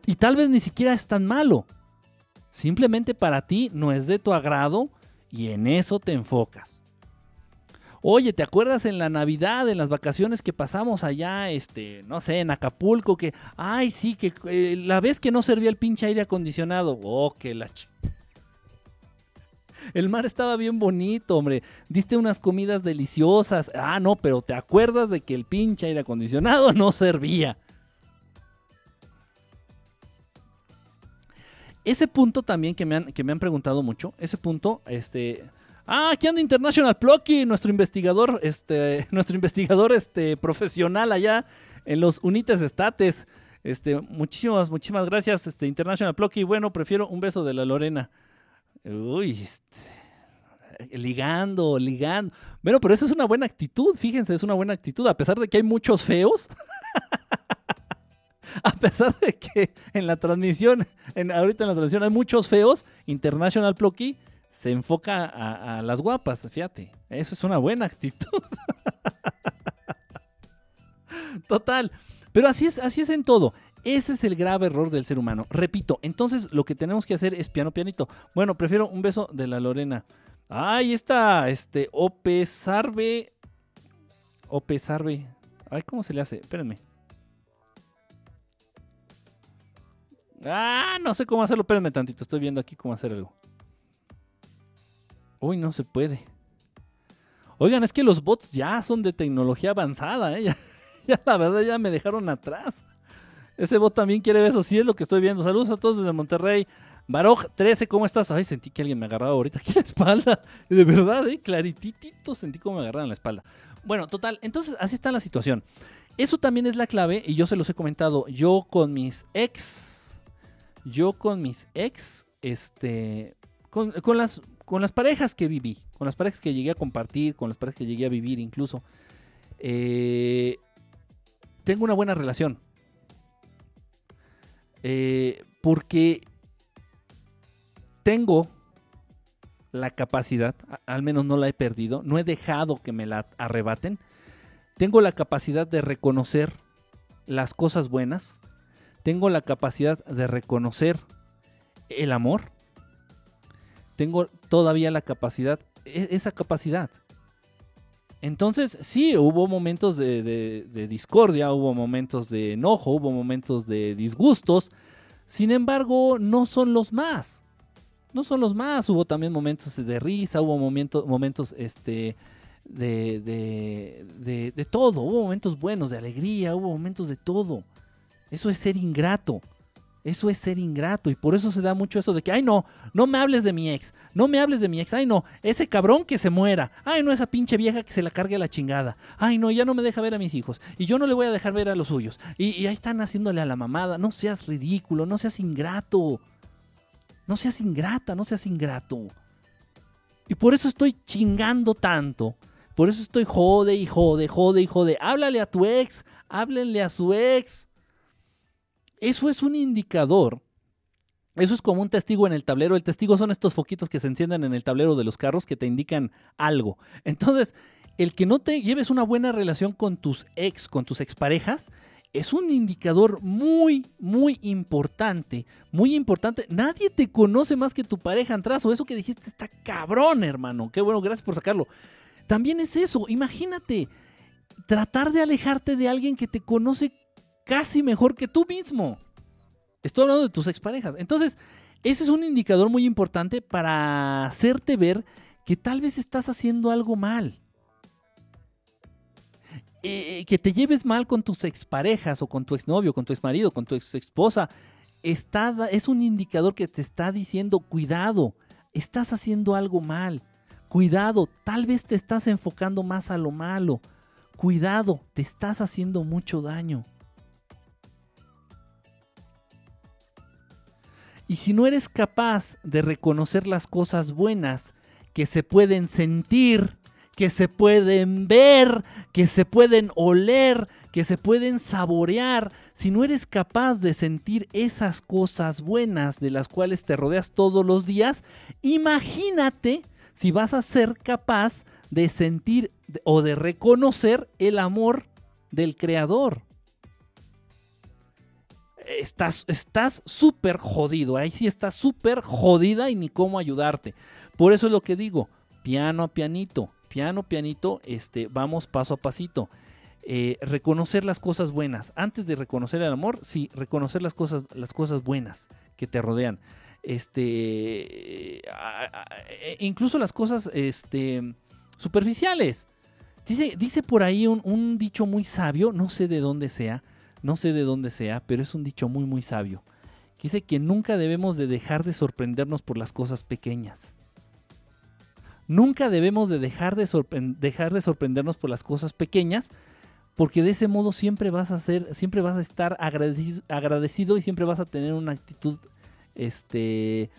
Y tal vez ni siquiera es tan malo. Simplemente para ti no es de tu agrado y en eso te enfocas. Oye, ¿te acuerdas en la Navidad, en las vacaciones que pasamos allá, este, no sé, en Acapulco, que, ay, sí, que eh, la vez que no servía el pinche aire acondicionado, oh, que la ch... El mar estaba bien bonito, hombre. Diste unas comidas deliciosas. Ah, no, pero te acuerdas de que el pinche aire acondicionado no servía. Ese punto también que me han, que me han preguntado mucho, ese punto, este... Ah, aquí anda International Plucky, nuestro investigador, este, nuestro investigador este, profesional allá en los Unites Estates. Este, muchísimas, muchísimas gracias, este, International Plucky. Bueno, prefiero un beso de la Lorena. Uy, este, ligando, ligando. Bueno, pero eso es una buena actitud, fíjense, es una buena actitud, a pesar de que hay muchos feos. a pesar de que en la transmisión, en, ahorita en la transmisión hay muchos feos, International Plucky se enfoca a, las guapas, fíjate. Eso es una buena actitud. Total. Pero así es, así es en todo. Ese es el grave error del ser humano. Repito, entonces lo que tenemos que hacer es piano pianito. Bueno, prefiero un beso de la Lorena. Ahí está, este, Ope Sarve. Ope Sarve. Ay, ¿cómo se le hace? Espérenme. Ah, no sé cómo hacerlo. Espérenme tantito. Estoy viendo aquí cómo hacer algo. Uy, no se puede. Oigan, es que los bots ya son de tecnología avanzada, ¿eh? Ya, la verdad ya me dejaron atrás. Ese bot también quiere ver eso, sí es lo que estoy viendo. Saludos a todos desde Monterrey. Baroj 13, ¿cómo estás? Ay, sentí que alguien me agarraba ahorita aquí la espalda. De verdad, ¿eh? Clarititito sentí como me agarraban la espalda. Bueno, total, entonces así está la situación. Eso también es la clave y yo se los he comentado. Yo con mis ex, yo con mis ex, este, con, las con las parejas que viví, con las parejas que llegué a compartir, con las parejas que llegué a vivir incluso, eh, tengo una buena relación. Eh, porque tengo la capacidad, al menos no la he perdido, no he dejado que me la arrebaten, tengo la capacidad de reconocer las cosas buenas, tengo la capacidad de reconocer el amor, tengo todavía la capacidad, e, esa capacidad. Entonces, sí, hubo momentos de, discordia, hubo momentos de enojo, hubo momentos de disgustos. Sin embargo, no son los más. No son los más. Hubo también momentos de risa, hubo momentos, momentos este, de, de, de todo. Hubo momentos buenos, de alegría, hubo momentos de todo. Eso es ser ingrato. Eso es ser ingrato y por eso se da mucho eso de que, ay no, no me hables de mi ex, no me hables de mi ex, ay no, ese cabrón que se muera, ay no, esa pinche vieja que se la cargue a la chingada, ay no, ya no me deja ver a mis hijos y yo no le voy a dejar ver a los suyos y, ahí están haciéndole a la mamada, no seas ridículo, no seas ingrato, no seas ingrata, no seas ingrato. Y por eso estoy chingando tanto. Por eso estoy jode y jode, jode y jode. Háblale a tu ex, háblenle a su ex. Eso es un indicador. Eso es como un testigo en el tablero. El testigo son estos foquitos que se encienden en el tablero de los carros que te indican algo. Entonces, el que no te lleves una buena relación con tus ex, con tus exparejas, es un indicador muy, muy importante. Muy importante. Nadie te conoce más que tu pareja atrás. O eso que dijiste está cabrón, hermano. Qué bueno, gracias por sacarlo. También es eso. Imagínate tratar de alejarte de alguien que te conoce casi mejor que tú mismo. Estoy hablando de tus exparejas. Entonces, ese es un indicador muy importante para hacerte ver que tal vez estás haciendo algo mal. Eh, que te lleves mal con tus exparejas o con tu exnovio, con tu exmarido, con tu ex esposa, es un indicador que te está diciendo, cuidado, estás haciendo algo mal. Cuidado, tal vez te estás enfocando más a lo malo. Cuidado, te estás haciendo mucho daño. Y si no eres capaz de reconocer las cosas buenas que se pueden sentir, que se pueden ver, que se pueden oler, que se pueden saborear, si no eres capaz de sentir esas cosas buenas de las cuales te rodeas todos los días, imagínate si vas a ser capaz de sentir o de reconocer el amor del Creador. Estás súper jodido, ahí sí estás súper jodida y ni cómo ayudarte. Por eso es lo que digo, piano a pianito, piano a pianito, este, vamos paso a pasito. Eh, reconocer las cosas buenas. Antes de reconocer el amor, sí, reconocer las cosas, las cosas buenas que te rodean. Este, e incluso las cosas este, superficiales. Dice, dice por ahí un dicho muy sabio, no sé de dónde sea, no sé de dónde sea, pero es un dicho muy, muy sabio. Dice que nunca debemos de dejar de sorprendernos por las cosas pequeñas. Nunca debemos de dejar de, dejar de sorprendernos por las cosas pequeñas, porque de ese modo siempre vas a ser, siempre vas a estar agradecido, agradecido y siempre vas a tener una actitud este,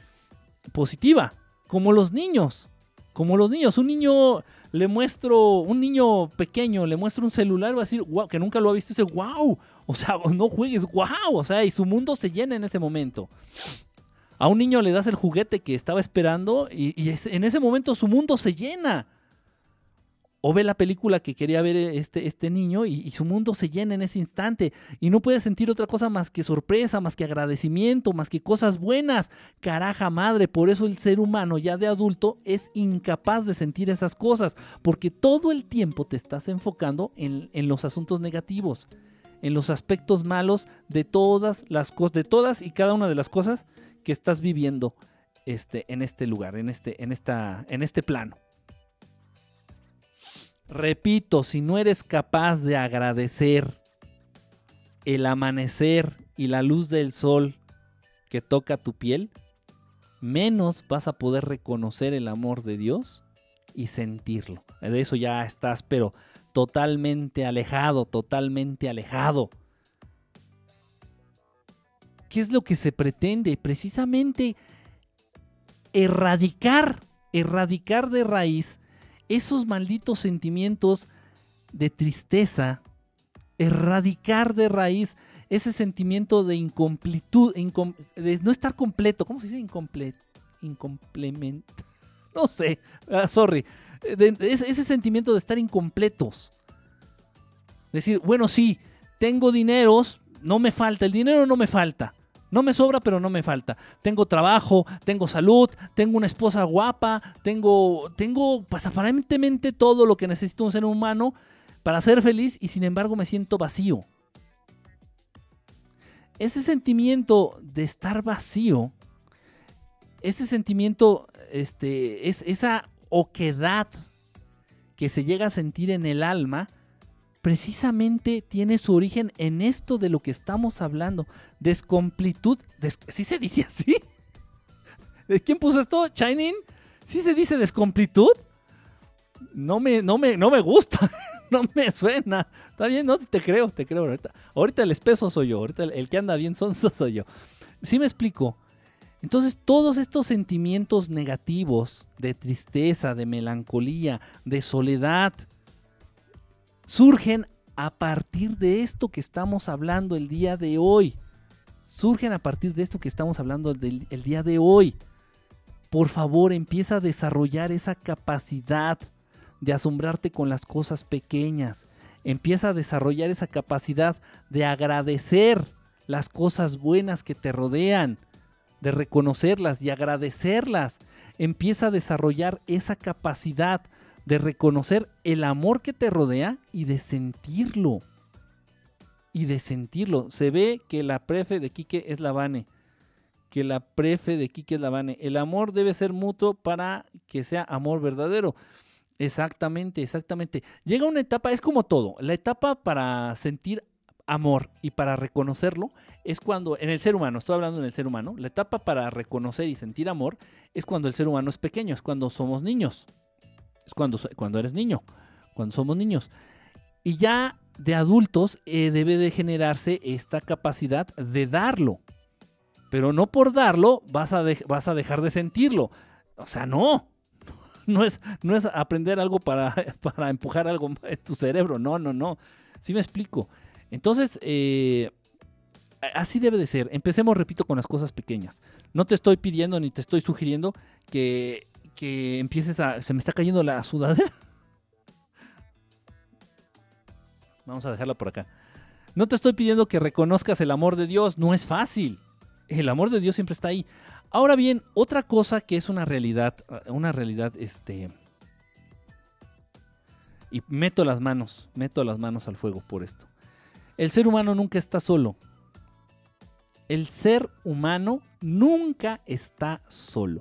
positiva, como los niños, como los niños. Un niño le muestro, un niño pequeño le muestro un celular, va a decir, wow, que nunca lo ha visto, y dice, wow, o sea, no juegues, wow, o sea, y su mundo se llena en ese momento. A un niño le das el juguete que estaba esperando y, en ese momento su mundo se llena o ve la película que quería ver este, este niño y, su mundo se llena en ese instante y no puede sentir otra cosa más que sorpresa, más que agradecimiento, más que cosas buenas. Caraja madre, por eso el ser humano ya de adulto es incapaz de sentir esas cosas, porque todo el tiempo te estás enfocando en, en los asuntos negativos, en los aspectos malos de todas las cosas, de todas y cada una de las cosas que estás viviendo este, en este lugar, en este, en esta, en este plano. Repito, si no eres capaz de agradecer el amanecer y la luz del sol que toca tu piel, menos vas a poder reconocer el amor de Dios y sentirlo. De eso ya estás, pero totalmente alejado, totalmente alejado. ¿Qué es lo que se pretende? Precisamente erradicar, erradicar de raíz esos malditos sentimientos de tristeza, erradicar de raíz ese sentimiento de incompletud, de no estar completo. ¿Cómo se dice incompleto? Incomplemento. No sé, ah, sorry. ese sentimiento de estar incompletos. Decir, bueno, sí, tengo dineros, no me falta, el dinero no me falta. No me sobra, pero no me falta. Tengo trabajo, tengo salud, tengo una esposa guapa, tengo, tengo pues, aparentemente todo lo que necesita un ser humano para ser feliz y sin embargo me siento vacío. Ese sentimiento de estar vacío, ese sentimiento, este, es esa oquedad que se llega a sentir en el alma, precisamente tiene su origen en esto de lo que estamos hablando. Descompletud. ¿Sí se dice así? ¿Quién puso esto? ¿Chining? ¿Sí se dice descompletud? No me, no me, no me gusta. no me suena. Está bien, no, te creo, te creo ahorita. Ahorita el espeso soy yo. Ahorita el, que anda bien sonso soy yo. Sí me explico. Entonces todos estos sentimientos negativos de tristeza, de melancolía, de soledad, surgen a partir de esto que estamos hablando el día de hoy. Surgen a partir de esto que estamos hablando el día de hoy. Por favor, empieza a desarrollar esa capacidad de asombrarte con las cosas pequeñas. Empieza a desarrollar esa capacidad de agradecer las cosas buenas que te rodean, de reconocerlas y agradecerlas. Empieza a desarrollar esa capacidad de reconocer el amor que te rodea y de sentirlo. Y de sentirlo. Se ve que la prefe de Quique es la Vane. Que la prefe de Quique es la Vane. El amor debe ser mutuo para que sea amor verdadero. Exactamente, exactamente. Llega una etapa, es como todo. La etapa para sentir amor y para reconocerlo es cuando, en el ser humano, estoy hablando en el ser humano, la etapa para reconocer y sentir amor es cuando el ser humano es pequeño, es cuando somos niños es cuando, cuando eres niño, cuando somos niños. Y ya de adultos eh, debe de generarse esta capacidad de darlo. Pero no por darlo vas a, vas a dejar de sentirlo. O sea, no. no es, no es aprender algo para, para empujar algo en tu cerebro. No, no, no. Sí me explico. Entonces, eh, así debe de ser. Empecemos, repito, con las cosas pequeñas. No te estoy pidiendo ni te estoy sugiriendo que, que empieces a... Se me está cayendo la sudadera. Vamos a dejarla por acá. No te estoy pidiendo que reconozcas el amor de Dios. No es fácil. El amor de Dios siempre está ahí. Ahora bien, otra cosa que es una realidad, una realidad, este... Y meto las manos, meto las manos al fuego por esto. El ser humano nunca está solo. El ser humano nunca está solo.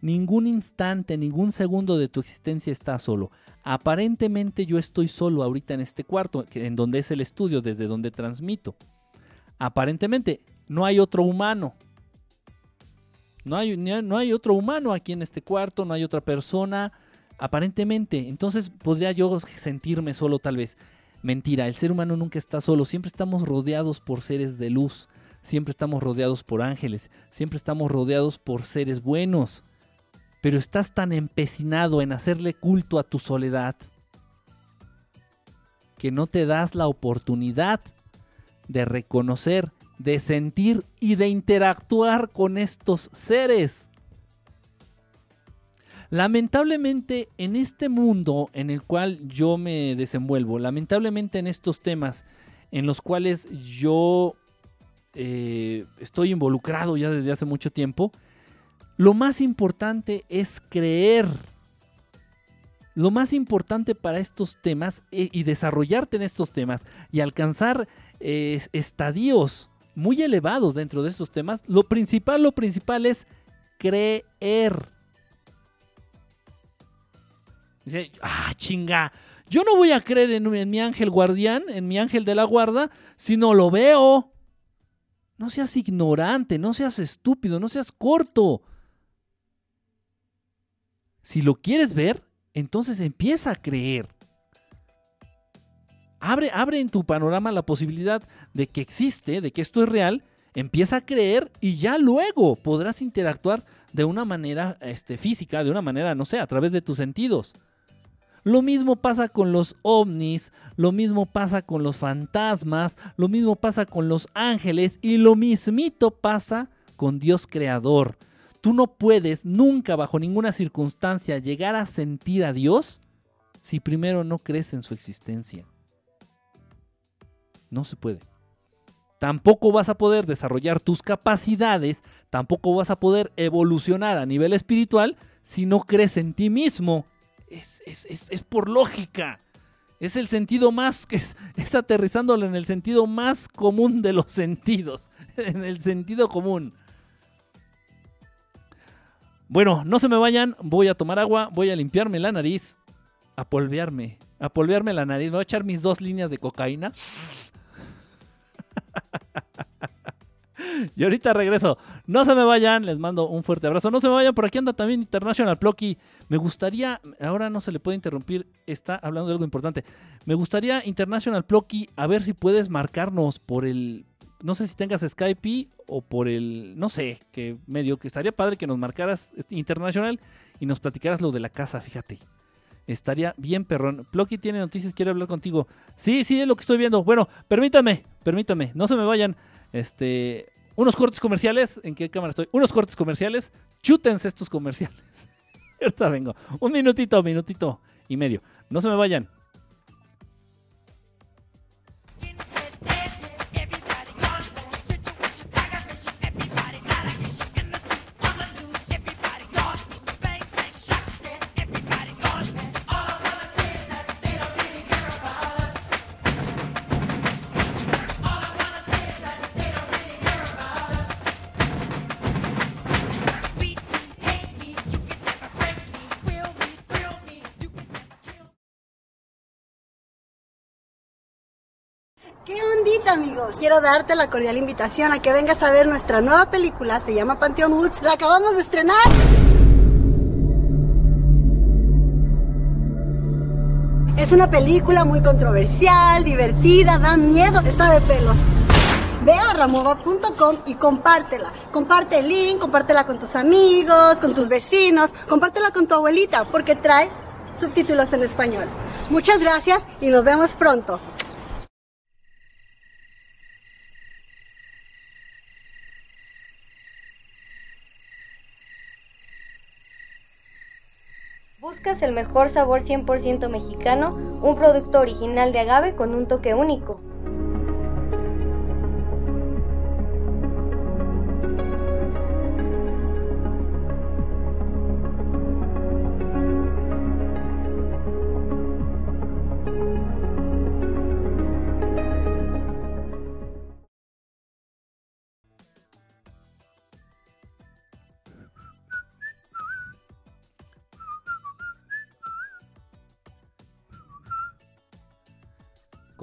Ningún instante, ningún segundo de tu existencia está solo. Aparentemente yo estoy solo ahorita en este cuarto, en donde es el estudio, desde donde transmito. Aparentemente no hay otro humano. No hay, no hay otro humano aquí en este cuarto, no hay otra persona. Aparentemente, entonces podría yo sentirme solo tal vez. Mentira, el ser humano nunca está solo, siempre estamos rodeados por seres de luz, siempre estamos rodeados por ángeles, siempre estamos rodeados por seres buenos. Pero estás tan empecinado en hacerle culto a tu soledad que no te das la oportunidad de reconocer, de sentir y de interactuar con estos seres. Lamentablemente en este mundo en el cual yo me desenvuelvo, lamentablemente en estos temas en los cuales yo eh, estoy involucrado ya desde hace mucho tiempo, lo más importante es creer. Lo más importante para estos temas eh, y desarrollarte en estos temas y alcanzar eh, estadios muy elevados dentro de estos temas, lo principal, lo principal es creer. Dice, ah, chinga. Yo no voy a creer en, mi ángel guardián, en mi ángel de la guarda, si no lo veo. No seas ignorante, no seas estúpido, no seas corto. Si lo quieres ver, entonces empieza a creer. Abre, abre en tu panorama la posibilidad de que existe, de que esto es real. Empieza a creer y ya luego podrás interactuar de una manera este, física, de una manera, no sé, a través de tus sentidos. Lo mismo pasa con los ovnis, lo mismo pasa con los fantasmas, lo mismo pasa con los ángeles y lo mismito pasa con Dios creador. Tú no puedes nunca bajo ninguna circunstancia llegar a sentir a Dios si primero no crees en su existencia. No se puede. Tampoco vas a poder desarrollar tus capacidades, tampoco vas a poder evolucionar a nivel espiritual si no crees en ti mismo es, por lógica. Es el sentido más, es, es aterrizándolo en el sentido más común de los sentidos, en el sentido común. Bueno, no se me vayan, voy a tomar agua, voy a limpiarme la nariz, a polvearme, a polvearme la nariz, me voy a echar mis dos líneas de cocaína. y ahorita regreso. No se me vayan, les mando un fuerte abrazo. No se me vayan, por aquí anda también International Plocky. Me gustaría, ahora no se le puede interrumpir, está hablando de algo importante. Me gustaría International Plocky, a ver si puedes marcarnos por el, no sé si tengas Skype o por el, no sé, qué medio, que estaría padre que nos marcaras este, International y nos platicaras lo de la casa, fíjate. Estaría bien perrón. Plocky tiene noticias, quiere hablar contigo. Sí, sí, es lo que estoy viendo. Bueno, permítame, permítame, no se me vayan. Este, unos cortes comerciales. ¿En qué cámara estoy? Unos cortes comerciales. Chútense estos comerciales. Ahorita vengo. Un minutito, minutito y medio. No se me vayan. Amigos. Quiero darte la cordial invitación a que vengas a ver nuestra nueva película, se llama Pantheon Woods, la acabamos de estrenar. Es una película muy controversial, divertida, da miedo, está de pelos. Ve a ramova.com y compártela. Comparte el link, compártela con tus amigos, con tus vecinos, compártela con tu abuelita, porque trae subtítulos en español. Muchas gracias y nos vemos pronto. ¿Buscas el mejor sabor 100% mexicano? Un producto original de agave con un toque único.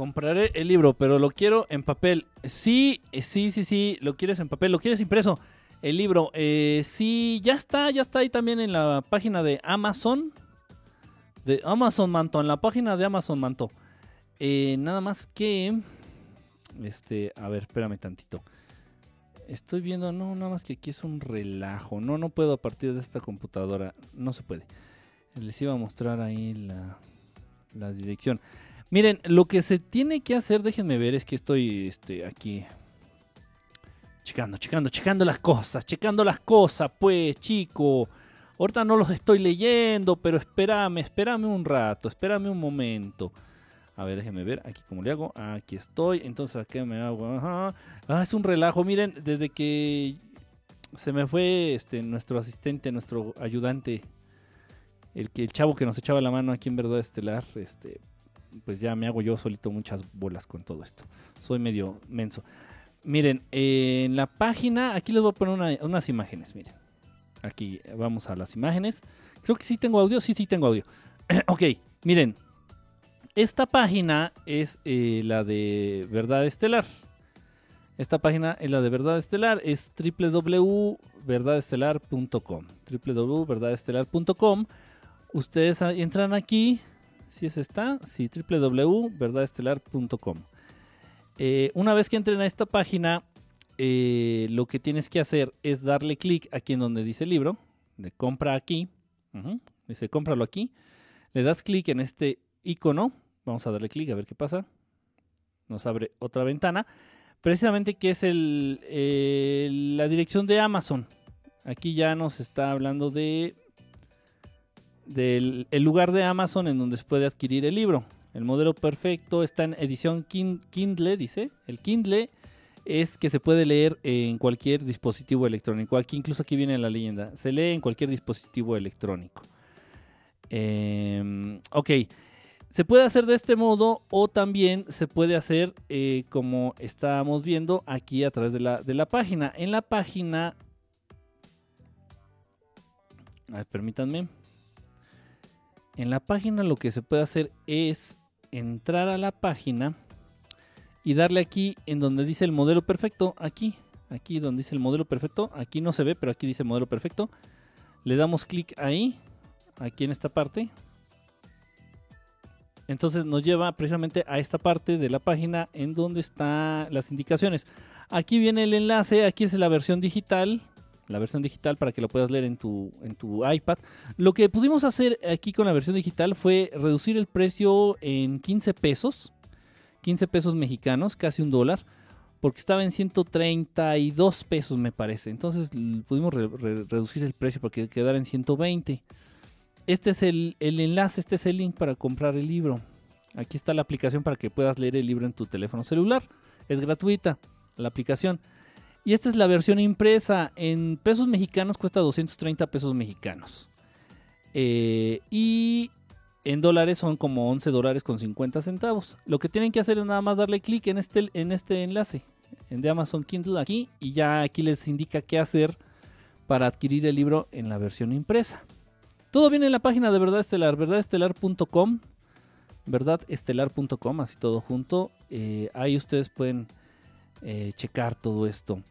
Compraré el libro, pero lo quiero en papel. Sí, eh, sí, sí, sí, lo quieres en papel, lo quieres impreso. El libro, eh, sí, ya está, ya está ahí también en la página de Amazon. De Amazon Manto, en la página de Amazon Manto. Eh, nada más que... Este, a ver, espérame tantito. Estoy viendo, no, nada más que aquí es un relajo. No, no puedo a partir de esta computadora. No se puede. Les iba a mostrar ahí la, la dirección. Miren, lo que se tiene que hacer, déjenme ver, es que estoy este, aquí checando, checando, checando las cosas, checando las cosas, pues, chico. Ahorita no los estoy leyendo, pero espérame, espérame un rato, espérame un momento. A ver, déjenme ver, aquí cómo le hago. Aquí estoy, entonces aquí me hago. Ajá. Ah, es un relajo, miren, desde que se me fue este nuestro asistente, nuestro ayudante, el que el chavo que nos echaba la mano aquí en Verdad Estelar, este, pues ya me hago yo solito muchas bolas con todo esto. Soy medio menso. Miren, eh, en la página, aquí les voy a poner unas imágenes, miren. Aquí vamos a las imágenes. Creo que sí tengo audio, sí, sí tengo audio. ok, miren. Esta página es eh, la de Verdad Estelar. Esta página es la de Verdad Estelar, es www.verdadestelar.com. www.verdadestelar.com. Ustedes entran aquí, si es esta, sí, www.verdadestelar.com. Eh, una vez que entren a esta página, eh, lo que tienes que hacer es darle clic aquí en donde dice libro, de compra aquí, dice cómpralo aquí, le das clic en este icono, vamos a darle clic a ver qué pasa, nos abre otra ventana, precisamente que es el, la dirección de Amazon. Aquí ya nos está hablando de del el lugar de Amazon en donde se puede adquirir el libro. El modelo perfecto está en edición Kindle, dice. El Kindle es que se puede leer en cualquier dispositivo electrónico. Aquí incluso aquí viene la leyenda. Se lee en cualquier dispositivo electrónico. Em, ok. Se puede hacer de este modo o también se puede hacer eh, como estábamos viendo aquí a través de la, de la página. En la página... A ver, permítanme. En la página lo que se puede hacer es entrar a la página y darle aquí en donde dice el modelo perfecto, aquí, aquí donde dice el modelo perfecto, aquí no se ve, pero aquí dice modelo perfecto. Le damos clic ahí, aquí en esta parte. Entonces nos lleva precisamente a esta parte de la página en donde están las indicaciones. Aquí viene el enlace, aquí es la versión digital la versión digital para que lo puedas leer en tu, en tu iPad. Lo que pudimos hacer aquí con la versión digital fue reducir el precio en 15 pesos, 15 pesos mexicanos, casi un dólar, porque estaba en 132 pesos me parece. Entonces pudimos reducir el precio para que quedara en 120. Este es el, el enlace, este es el link para comprar el libro. Aquí está la aplicación para que puedas leer el libro en tu teléfono celular. Es gratuita la aplicación. Y esta es la versión impresa. En pesos mexicanos cuesta 230 pesos mexicanos. Eh, y en dólares son como 11 dólares con 50 centavos. Lo que tienen que hacer es nada más darle clic en este, en este enlace en de Amazon Kindle aquí y ya aquí les indica qué hacer para adquirir el libro en la versión impresa. Todo viene en la página de Verdad Estelar, verdadestelar.com, verdadestelar.com, así todo junto. Eh, ahí ustedes pueden eh, checar todo esto.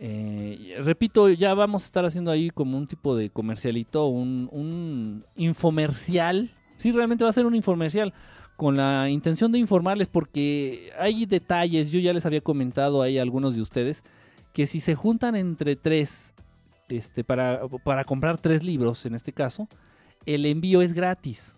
Eh, repito, ya vamos a estar haciendo ahí como un tipo de comercialito, un, un infomercial. Sí, realmente va a ser un infomercial. con la intención de informarles porque hay detalles, yo ya les había comentado ahí a algunos de ustedes, que si se juntan entre tres, este, para, para comprar tres libros en este caso, el envío es gratis.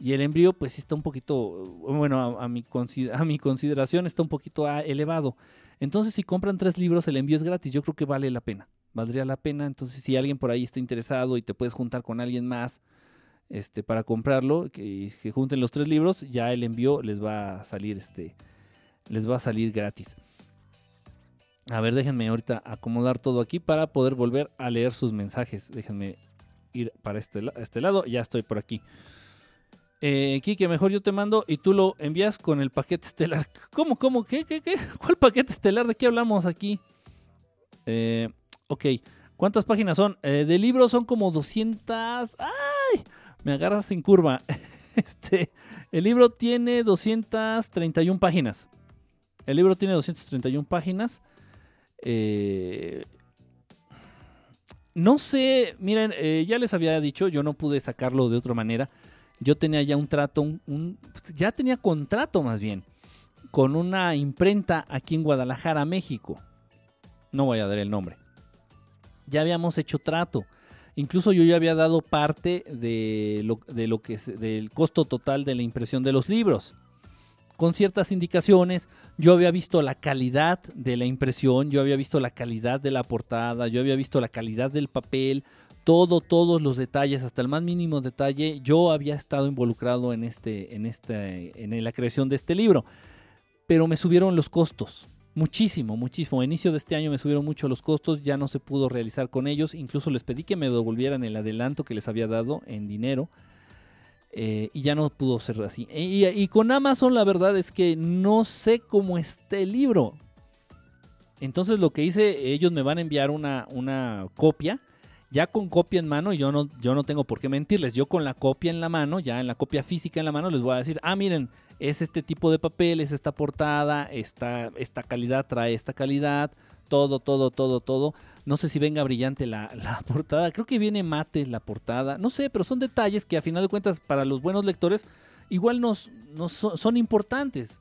Y el envío pues está un poquito, bueno, a, mi, a mi consideración está un poquito ah, elevado. Entonces si compran tres libros el envío es gratis, yo creo que vale la pena. Valdría la pena, entonces si alguien por ahí está interesado y te puedes juntar con alguien más, este, para comprarlo, que, que, junten los tres libros, ya el envío les va a salir, este, les va a salir gratis. A ver, déjenme ahorita acomodar todo aquí para poder volver a leer sus mensajes. Déjenme ir para este, este lado. Ya estoy por aquí. Eh, Kike, mejor yo te mando y tú lo envías con el paquete estelar. ¿Cómo, cómo? ¿Qué, qué, qué? ¿Cuál paquete estelar? ¿De qué hablamos aquí? Eh, ok. ¿Cuántas páginas son? Eh, de libros son como 200. ¡Ay! me agarras en curva. Este, el libro tiene 231 páginas. El libro tiene 231 páginas. Eh, no sé, miren, eh, ya les había dicho, yo no pude sacarlo de otra manera. Yo tenía ya un trato, un, ya tenía contrato más bien, con una imprenta aquí en Guadalajara, México. No voy a dar el nombre. Ya habíamos hecho trato. Incluso yo ya había dado parte de lo, de lo que del costo total de la impresión de los libros. Con ciertas indicaciones, yo había visto la calidad de la impresión, yo había visto la calidad de la portada, yo había visto la calidad del papel, todo, todos los detalles, hasta el más mínimo detalle, yo había estado involucrado en este, en este, en la creación de este libro. Pero me subieron los costos. Muchísimo, muchísimo. A inicio de este año me subieron mucho los costos, ya no se pudo realizar con ellos. Incluso les pedí que me devolvieran el adelanto que les había dado en dinero. Eh, y ya no pudo ser así. Y, con Amazon la verdad es que no sé cómo está el libro. Entonces lo que hice, ellos me van a enviar una, una copia. Ya con copia en mano, yo no, yo no tengo por qué mentirles. Yo con la copia en la mano, ya en la copia física en la mano, les voy a decir, ah, miren, es este tipo de papel, es esta portada, esta, esta calidad trae esta calidad, todo, todo, todo, todo. No sé si venga brillante la, portada, creo que viene mate la portada, no sé, pero son detalles que a final de cuentas para los buenos lectores igual nos, son, importantes.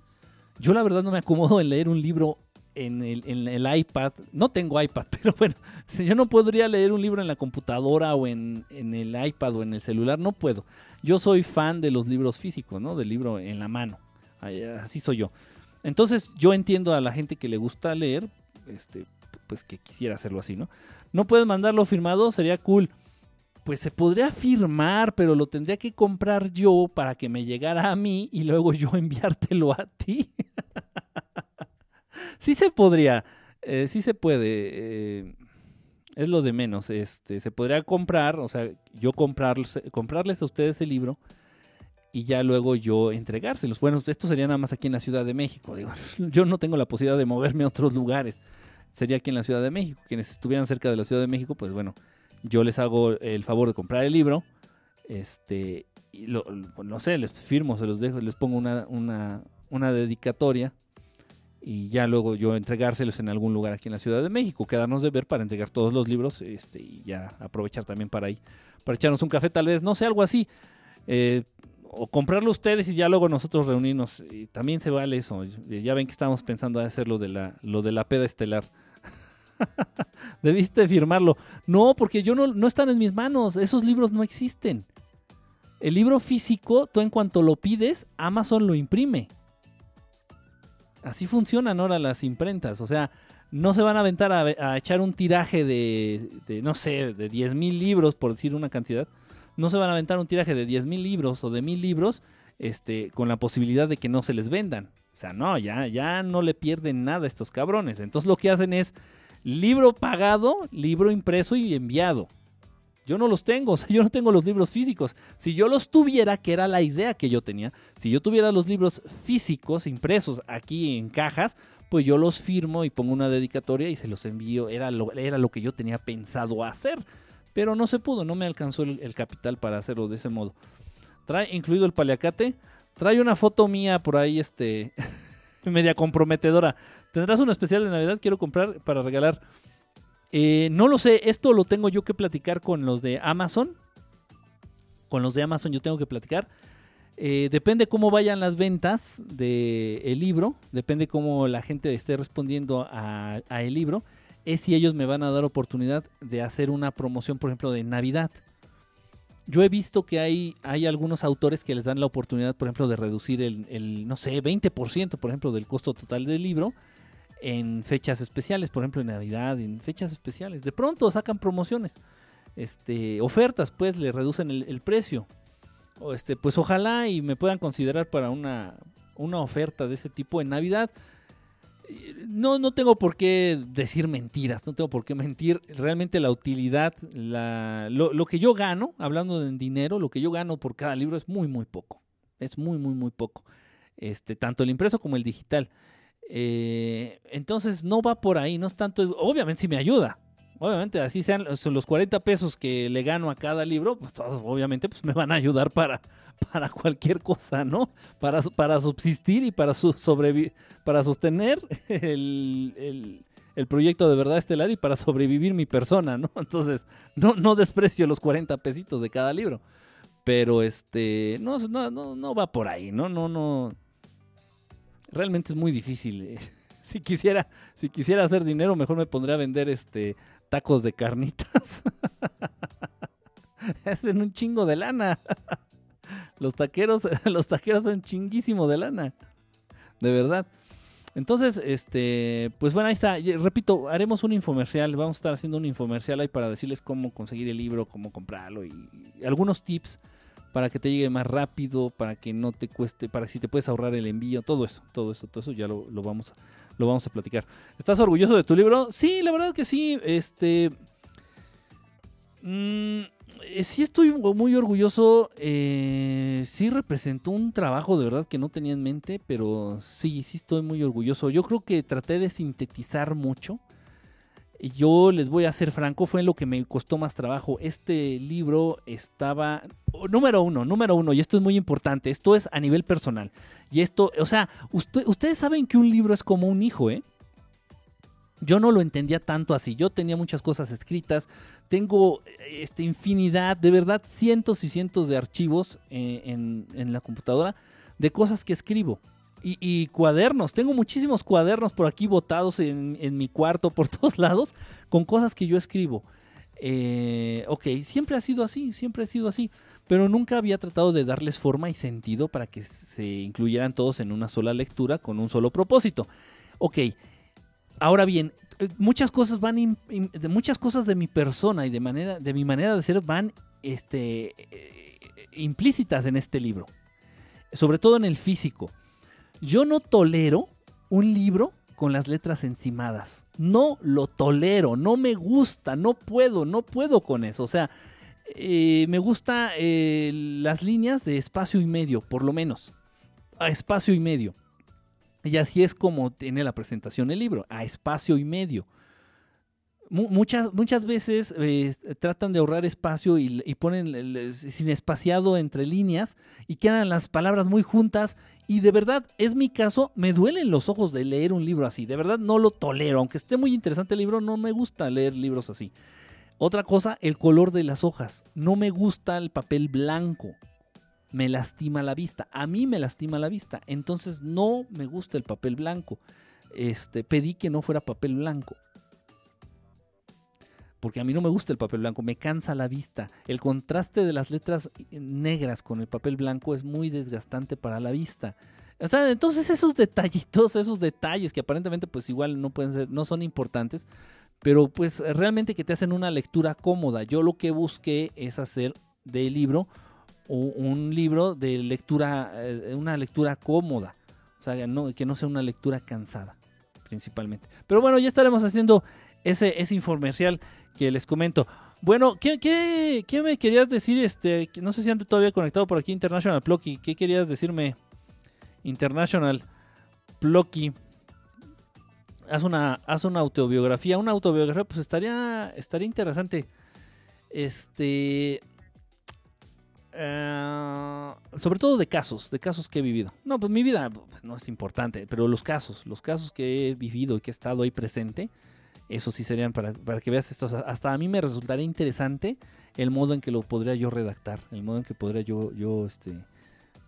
Yo la verdad no me acomodo en leer un libro en el, iPad. No tengo iPad, pero bueno, yo no podría leer un libro en la computadora o en, en, el iPad o en el celular, no puedo. Yo soy fan de los libros físicos, ¿no? Del libro en la mano. Así soy yo. Entonces yo entiendo a la gente que le gusta leer, este, pues que quisiera hacerlo así, ¿no? No puedes mandarlo firmado, sería cool. Pues se podría firmar, pero lo tendría que comprar yo para que me llegara a mí y luego yo enviártelo a ti. sí se podría, eh, sí se puede. Eh, es lo de menos. Este, se podría comprar, o sea, yo comprarles, comprarles a ustedes el libro y ya luego yo entregárselos. Bueno, esto sería nada más aquí en la Ciudad de México. Digo, yo no tengo la posibilidad de moverme a otros lugares. Sería aquí en la Ciudad de México. Quienes estuvieran cerca de la Ciudad de México, pues bueno, yo les hago el favor de comprar el libro. Este, y no sé, les firmo, se los dejo, les pongo una, una, una dedicatoria y ya luego yo entregárselos en algún lugar aquí en la Ciudad de México, quedarnos de ver para entregar todos los libros este, y ya aprovechar también para ahí, para echarnos un café tal vez, no sé, algo así. Eh, o comprarlo ustedes y ya luego nosotros reunirnos. Y también se vale eso. Ya ven que estamos pensando en hacer lo de la, lo de la peda estelar. Debiste firmarlo. No, porque yo no, no están en mis manos. Esos libros no existen. El libro físico, tú en cuanto lo pides, Amazon lo imprime. Así funcionan ahora las imprentas. O sea, no se van a aventar a, echar un tiraje de, de, no sé, de 10 mil libros, por decir una cantidad. No se van a aventar un tiraje de 10 mil libros o de mil libros este, con la posibilidad de que no se les vendan. O sea, no, ya, ya no le pierden nada a estos cabrones. Entonces lo que hacen es libro pagado, libro impreso y enviado. Yo no los tengo, o sea, yo no tengo los libros físicos. Si yo los tuviera, que era la idea que yo tenía, si yo tuviera los libros físicos impresos aquí en cajas, pues yo los firmo y pongo una dedicatoria y se los envío. Era lo, era lo que yo tenía pensado hacer. Pero no se pudo, no me alcanzó el, capital para hacerlo de ese modo. Trae incluido el paliacate. Trae una foto mía por ahí, este, media comprometedora. ¿Tendrás un especial de Navidad? Quiero comprar para regalar. Eh, no lo sé, esto lo tengo yo que platicar con los de Amazon. Con los de Amazon yo tengo que platicar. Eh, depende cómo vayan las ventas del libro, depende cómo la gente esté respondiendo a, a el libro, es si ellos me van a dar oportunidad de hacer una promoción, por ejemplo, de Navidad. Yo he visto que hay, hay algunos autores que les dan la oportunidad, por ejemplo, de reducir el, el, no sé, 20%, por ejemplo, del costo total del libro en fechas especiales, por ejemplo, en Navidad, en fechas especiales. De pronto sacan promociones, este, ofertas, pues le reducen el, precio. O este, pues ojalá y me puedan considerar para una, una oferta de ese tipo en Navidad. No, no tengo por qué decir mentiras, no tengo por qué mentir. Realmente la utilidad, la, lo, lo, que yo gano, hablando de dinero, lo que yo gano por cada libro es muy, muy poco. Es muy, muy, muy poco. Este, tanto el impreso como el digital. Eh, entonces no va por ahí, no es tanto, obviamente si me ayuda, obviamente así sean los 40 pesos que le gano a cada libro, pues todos, obviamente pues me van a ayudar para, para cualquier cosa, ¿no? Para, para subsistir y para, su, para sostener el, el, el, proyecto de verdad estelar y para sobrevivir mi persona, ¿no? Entonces no, no desprecio los 40 pesitos de cada libro, pero este, no, no, no, no va por ahí, ¿no? No, no realmente es muy difícil. Eh. Si quisiera, si quisiera hacer dinero, mejor me pondría a vender este tacos de carnitas. Hacen un chingo de lana. Los taqueros, los taqueros son chinguísimo de lana. De verdad. Entonces, este, pues bueno, ahí está. Repito, haremos un infomercial. Vamos a estar haciendo un infomercial ahí para decirles cómo conseguir el libro, cómo comprarlo y, y algunos tips para que te llegue más rápido, para que no te cueste, para que si te puedes ahorrar el envío, todo eso, todo eso, todo eso ya lo, lo vamos, a, lo vamos a platicar. ¿Estás orgulloso de tu libro? Sí, la verdad que sí. Este, mmm, sí estoy muy orgulloso. Eh, sí representó un trabajo de verdad que no tenía en mente, pero sí, sí estoy muy orgulloso. Yo creo que traté de sintetizar mucho yo les voy a ser franco, fue lo que me costó más trabajo. Este libro estaba, número uno, número uno, y esto es muy importante, esto es a nivel personal. Y esto, o sea, usted, ustedes saben que un libro es como un hijo, ¿eh? Yo no lo entendía tanto así. Yo tenía muchas cosas escritas. Tengo este, infinidad, de verdad, cientos y cientos de archivos eh, en la computadora de cosas que escribo. Y, cuadernos, tengo muchísimos cuadernos por aquí botados en, mi cuarto, por todos lados, con cosas que yo escribo. Eh, ok, siempre ha sido así, siempre ha sido así, pero nunca había tratado de darles forma y sentido para que se incluyeran todos en una sola lectura con un solo propósito. Ok, ahora bien, eh, muchas cosas van, muchas cosas de mi persona y de, manera, de mi manera de ser van este, eh, implícitas en este libro, sobre todo en el físico. Yo no tolero un libro con las letras encimadas. No lo tolero, no me gusta, no puedo, no puedo con eso. O sea, eh, me gusta eh, las líneas de espacio y medio, por lo menos. A espacio y medio. Y así es como tiene la presentación el libro, a espacio y medio. Muchas, muchas veces eh, tratan de ahorrar espacio y, ponen sin espaciado entre líneas y quedan las palabras muy juntas y de verdad, es mi caso, me duelen los ojos de leer un libro así. De verdad no lo tolero. Aunque esté muy interesante el libro, no me gusta leer libros así. Otra cosa, el color de las hojas. No me gusta el papel blanco. Me lastima la vista. A mí me lastima la vista. Entonces no me gusta el papel blanco. Este, pedí que no fuera papel blanco porque a mí no me gusta el papel blanco, me cansa la vista. El contraste de las letras negras con el papel blanco es muy desgastante para la vista. O sea, entonces esos detallitos, esos detalles que aparentemente pues igual no pueden ser, no son importantes, pero pues realmente que te hacen una lectura cómoda. Yo lo que busqué es hacer del libro un libro de lectura, eh, una lectura cómoda. O sea, que no sea una lectura cansada, principalmente. Pero bueno, ya estaremos haciendo ese, ese infomercial que les comento. Bueno, ¿qué, qué, qué me querías decir? Este, no sé si antes todavía conectado por aquí International Plucky. ¿Qué querías decirme? International Plucky. Haz una, haz una autobiografía. Una autobiografía, pues estaría, estaría interesante. Este. Uh, sobre todo de casos, de casos que he vivido. No, pues mi vida pues, no es importante, pero los casos, los casos que he vivido y que he estado ahí presente eso sí serían para, para, que veas esto. Hasta a mí me resultaría interesante el modo en que lo podría yo redactar, el modo en que podría yo, yo este,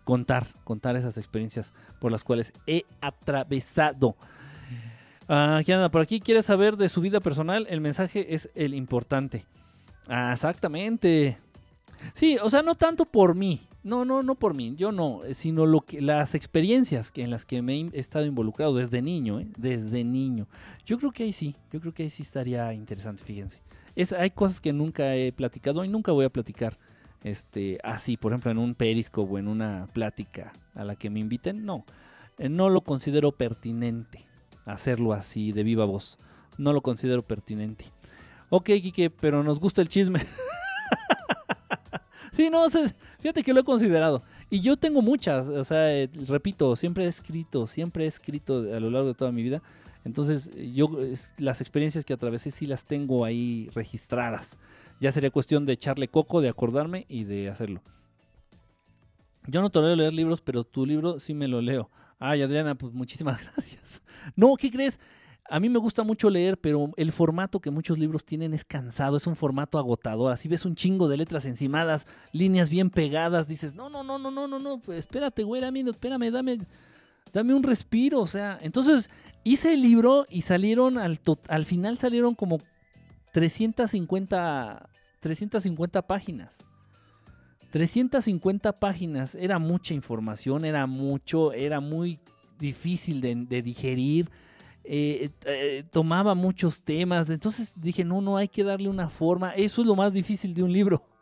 contar, contar esas experiencias por las cuales he atravesado. Ah, ¿Quién anda por aquí? ¿Quiere saber de su vida personal? El mensaje es el importante. Ah, exactamente. Sí, o sea, no tanto por mí. No, no, no por mí, yo no, sino lo que, las experiencias que, en las que me he estado involucrado desde niño, ¿eh? desde niño. Yo creo que ahí sí, yo creo que ahí sí estaría interesante, fíjense. Hay cosas que nunca he platicado y nunca voy a platicar este, así, por ejemplo, en un perisco o en una plática a la que me inviten. No, eh, no lo considero pertinente hacerlo así de viva voz. No lo considero pertinente. Ok, Kike, pero nos gusta el chisme. Sí, no, fíjate que lo he considerado. Y yo tengo muchas, o sea, eh, repito, siempre he escrito, siempre he escrito a lo largo de toda mi vida. Entonces, yo las experiencias que atravesé sí las tengo ahí registradas. Ya sería cuestión de echarle coco, de acordarme y de hacerlo. Yo no tolero leer libros, pero tu libro sí me lo leo. Ay, Adriana, pues muchísimas gracias. No, ¿qué crees? A mí me gusta mucho leer, pero el formato que muchos libros tienen es cansado, es un formato agotador. Así ves un chingo de letras encimadas, líneas bien pegadas, dices, no, no, no, no, no, no, no, pues espérate, güey, espérame, dame, dame un respiro. O sea, entonces hice el libro y salieron, al, al final salieron como 350, 350 páginas. 350 páginas, era mucha información, era mucho, era muy difícil de digerir eh, eh, tomaba muchos temas. Entonces dije, no, no hay que darle una forma. Eso es lo más difícil de un libro.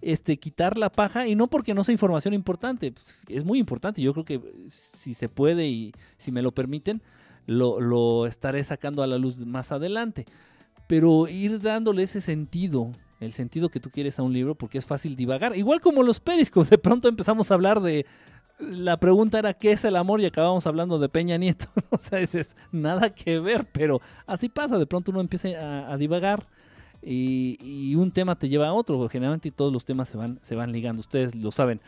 Este, quitar la paja y no porque no sea información importante, pues, es muy importante. Yo creo que si se puede y si me lo permiten, lo, lo estaré sacando a la luz más adelante. Pero ir dándole ese sentido, el sentido que tú quieres a un libro, porque es fácil divagar. Igual como los periscos, de pronto empezamos a hablar de la pregunta era qué es el amor y acabamos hablando de Peña Nieto. o sea, es, nada que ver, pero así pasa. De pronto uno empieza a, divagar y, un tema te lleva a otro. Generalmente todos los temas se van, se van ligando. Ustedes lo saben.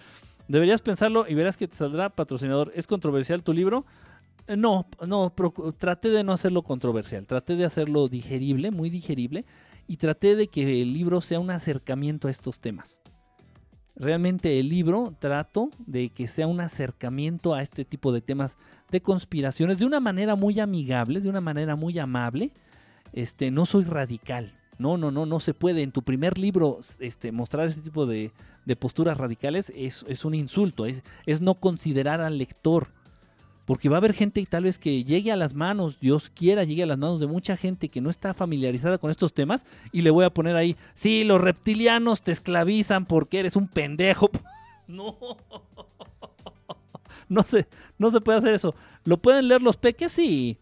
Deberías pensarlo y verás que te saldrá patrocinador. ¿Es controversial tu libro? Eh, no, no, traté de no hacerlo controversial. Traté de hacerlo digerible, muy digerible. Y traté de que el libro sea un acercamiento a estos temas. Realmente el libro trato de que sea un acercamiento a este tipo de temas de conspiraciones de una manera muy amigable, de una manera muy amable. Este, no soy radical. No, no, no, no se puede. En tu primer libro este, mostrar ese tipo de, posturas radicales es, es un insulto, es, es no considerar al lector porque va a haber gente tal vez que llegue a las manos, Dios quiera, llegue a las manos de mucha gente que no está familiarizada con estos temas y le voy a poner ahí, sí, los reptilianos te esclavizan porque eres un pendejo. No. No se, no se puede hacer eso. ¿Lo pueden leer los peques? Sí.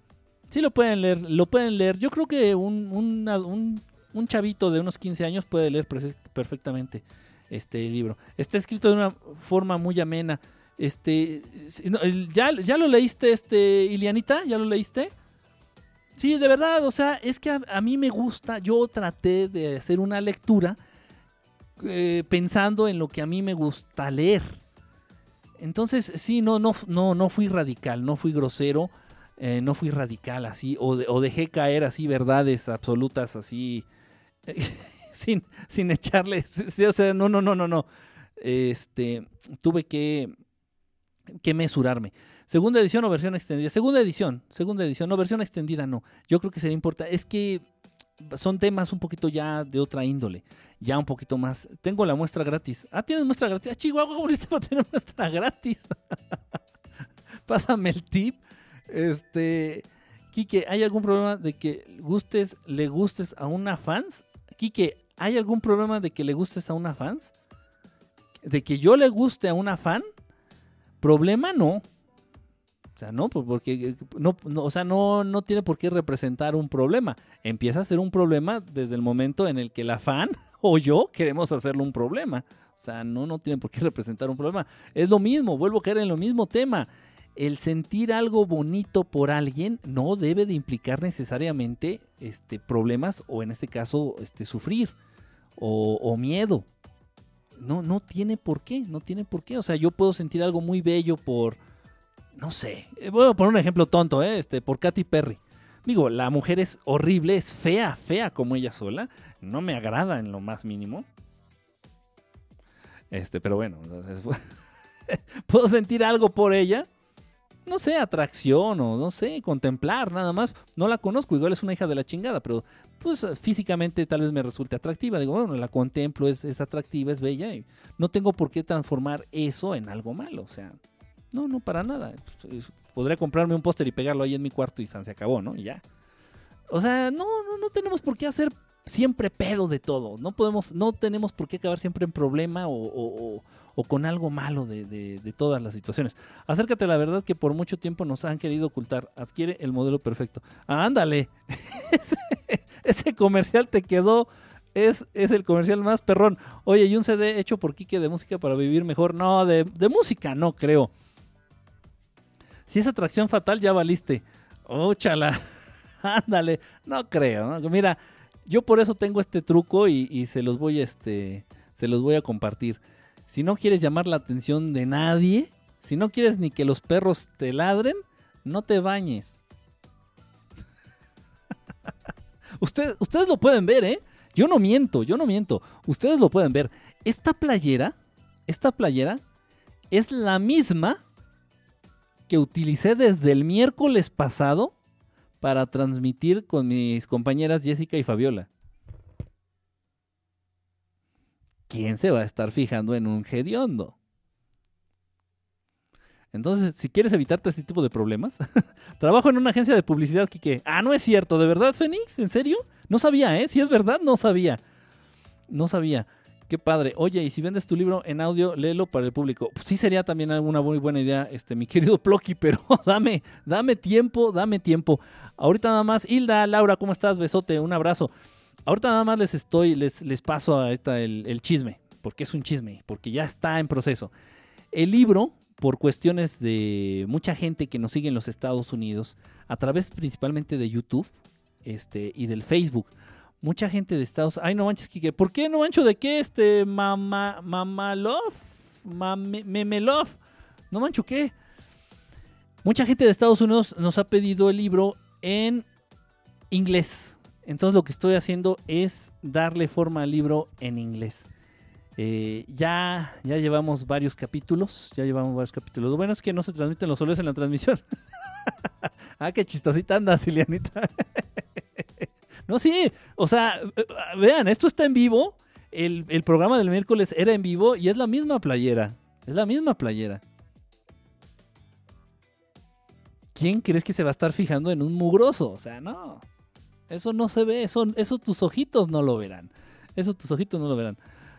Sí lo pueden leer. Lo pueden leer. Yo creo que un, un, un chavito de unos 15 años puede leer perfectamente este libro. Está escrito de una forma muy amena. Este, ¿ya, ¿ya lo leíste, este, Ilianita? ¿Ya lo leíste? Sí, de verdad, o sea, es que a, mí me gusta, yo traté de hacer una lectura eh, pensando en lo que a mí me gusta leer. Entonces, sí, no, no, no, no fui radical, no fui grosero, eh, no fui radical así, o, o, dejé caer así verdades absolutas así, sin, sin echarle, o sea, no, no, no, no, no. Este, tuve que que mesurarme. Segunda edición o versión extendida. Segunda edición, segunda edición, no versión extendida, no. Yo creo que sería importante. Es que son temas un poquito ya de otra índole, ya un poquito más. Tengo la muestra gratis. Ah, tienes muestra gratis. Ah, Chihuahua, ahorita a tener muestra gratis. Pásame el tip. Este, Quique, ¿hay algún problema de que gustes, le gustes a una fans? Quique, ¿hay algún problema de que le gustes a una fans? ¿De que yo le guste a una fan? Problema no. O sea, no, pues, porque no, o sea, no, no tiene por qué representar un problema. Empieza a ser un problema desde el momento en el que la fan o yo queremos hacerlo un problema. O sea, no, no tiene por qué representar un problema. Es lo mismo, vuelvo a caer en lo mismo tema. El sentir algo bonito por alguien no debe de implicar necesariamente este, problemas o en este caso este, sufrir o miedo no, no tiene por qué, no tiene por qué. O sea, yo puedo sentir algo muy bello por, no sé, eh, voy a poner un ejemplo tonto, ¿eh? este, por Katy Perry. Digo, la mujer es horrible, es fea, fea como ella sola. No me agrada en lo más mínimo. Este, pero bueno, puedo sentir algo por ella. No sé, atracción o no sé, contemplar nada más. No la conozco, igual es una hija de la chingada, pero pues físicamente tal vez me resulte atractiva. Digo, bueno, la contemplo, es, es atractiva, es bella y no tengo por qué transformar eso en algo malo. O sea, no, no, para nada. Podría comprarme un póster y pegarlo ahí en mi cuarto y se acabó, ¿no? Y ya. O sea, no, no, no tenemos por qué hacer siempre pedo de todo. No podemos, no tenemos por qué acabar siempre en problema o, con algo malo de, todas las situaciones. Acércate a la verdad que por mucho tiempo nos han querido ocultar. Adquiere el modelo perfecto. ándale. ese, comercial te quedó. Es, es, el comercial más perrón. Oye, ¿y un CD hecho por Kike de música para vivir mejor? No, de, de música no creo. Si es atracción fatal, ya valiste. Óchala. Ándale. No creo. Mira, yo por eso tengo este truco y, se los voy este, se los voy a compartir. Si no quieres llamar la atención de nadie, si no quieres ni que los perros te ladren, no te bañes. ustedes lo pueden ver, ¿eh? Yo no miento, yo no miento. Ustedes lo pueden ver. Esta playera, esta playera es la misma que utilicé desde el miércoles pasado para transmitir con mis compañeras Jessica y Fabiola. ¿Quién se va a estar fijando en un hediondo? Entonces, si quieres evitarte este tipo de problemas, trabajo en una agencia de publicidad, que Ah, no es cierto, ¿de verdad, Fénix? ¿En serio? No sabía, ¿eh? Si es verdad, no sabía. No sabía. Qué padre. Oye, y si vendes tu libro en audio, léelo para el público. Pues sí sería también una muy buena idea, este, mi querido Plocky, pero dame, dame tiempo, dame tiempo. Ahorita nada más, Hilda, Laura, ¿cómo estás? Besote, un abrazo. Ahorita nada más les estoy, les, les paso ahorita el, el chisme, porque es un chisme, porque ya está en proceso. El libro, por cuestiones de mucha gente que nos sigue en los Estados Unidos, a través principalmente de YouTube este, y del Facebook, mucha gente de Estados Ay, no manches, Kike. ¿Por qué no mancho de qué? Este, mamá, mamalov, memelov. No mancho, ¿qué? Mucha gente de Estados Unidos nos ha pedido el libro en inglés. Entonces lo que estoy haciendo es darle forma al libro en inglés. Eh, ya, ya llevamos varios capítulos. Ya llevamos varios capítulos. Lo bueno es que no se transmiten los soles en la transmisión. ah, qué chistosita anda, Silianita. No, sí, o sea, eh, vean, esto está en vivo. El, programa del miércoles era en vivo y es la misma playera. Es la misma playera. ¿Quién crees que se va a estar fijando en un mugroso? O sea, no. Eso no se ve. Eso, eso tus ojitos no lo verán. Eso tus ojitos no lo verán.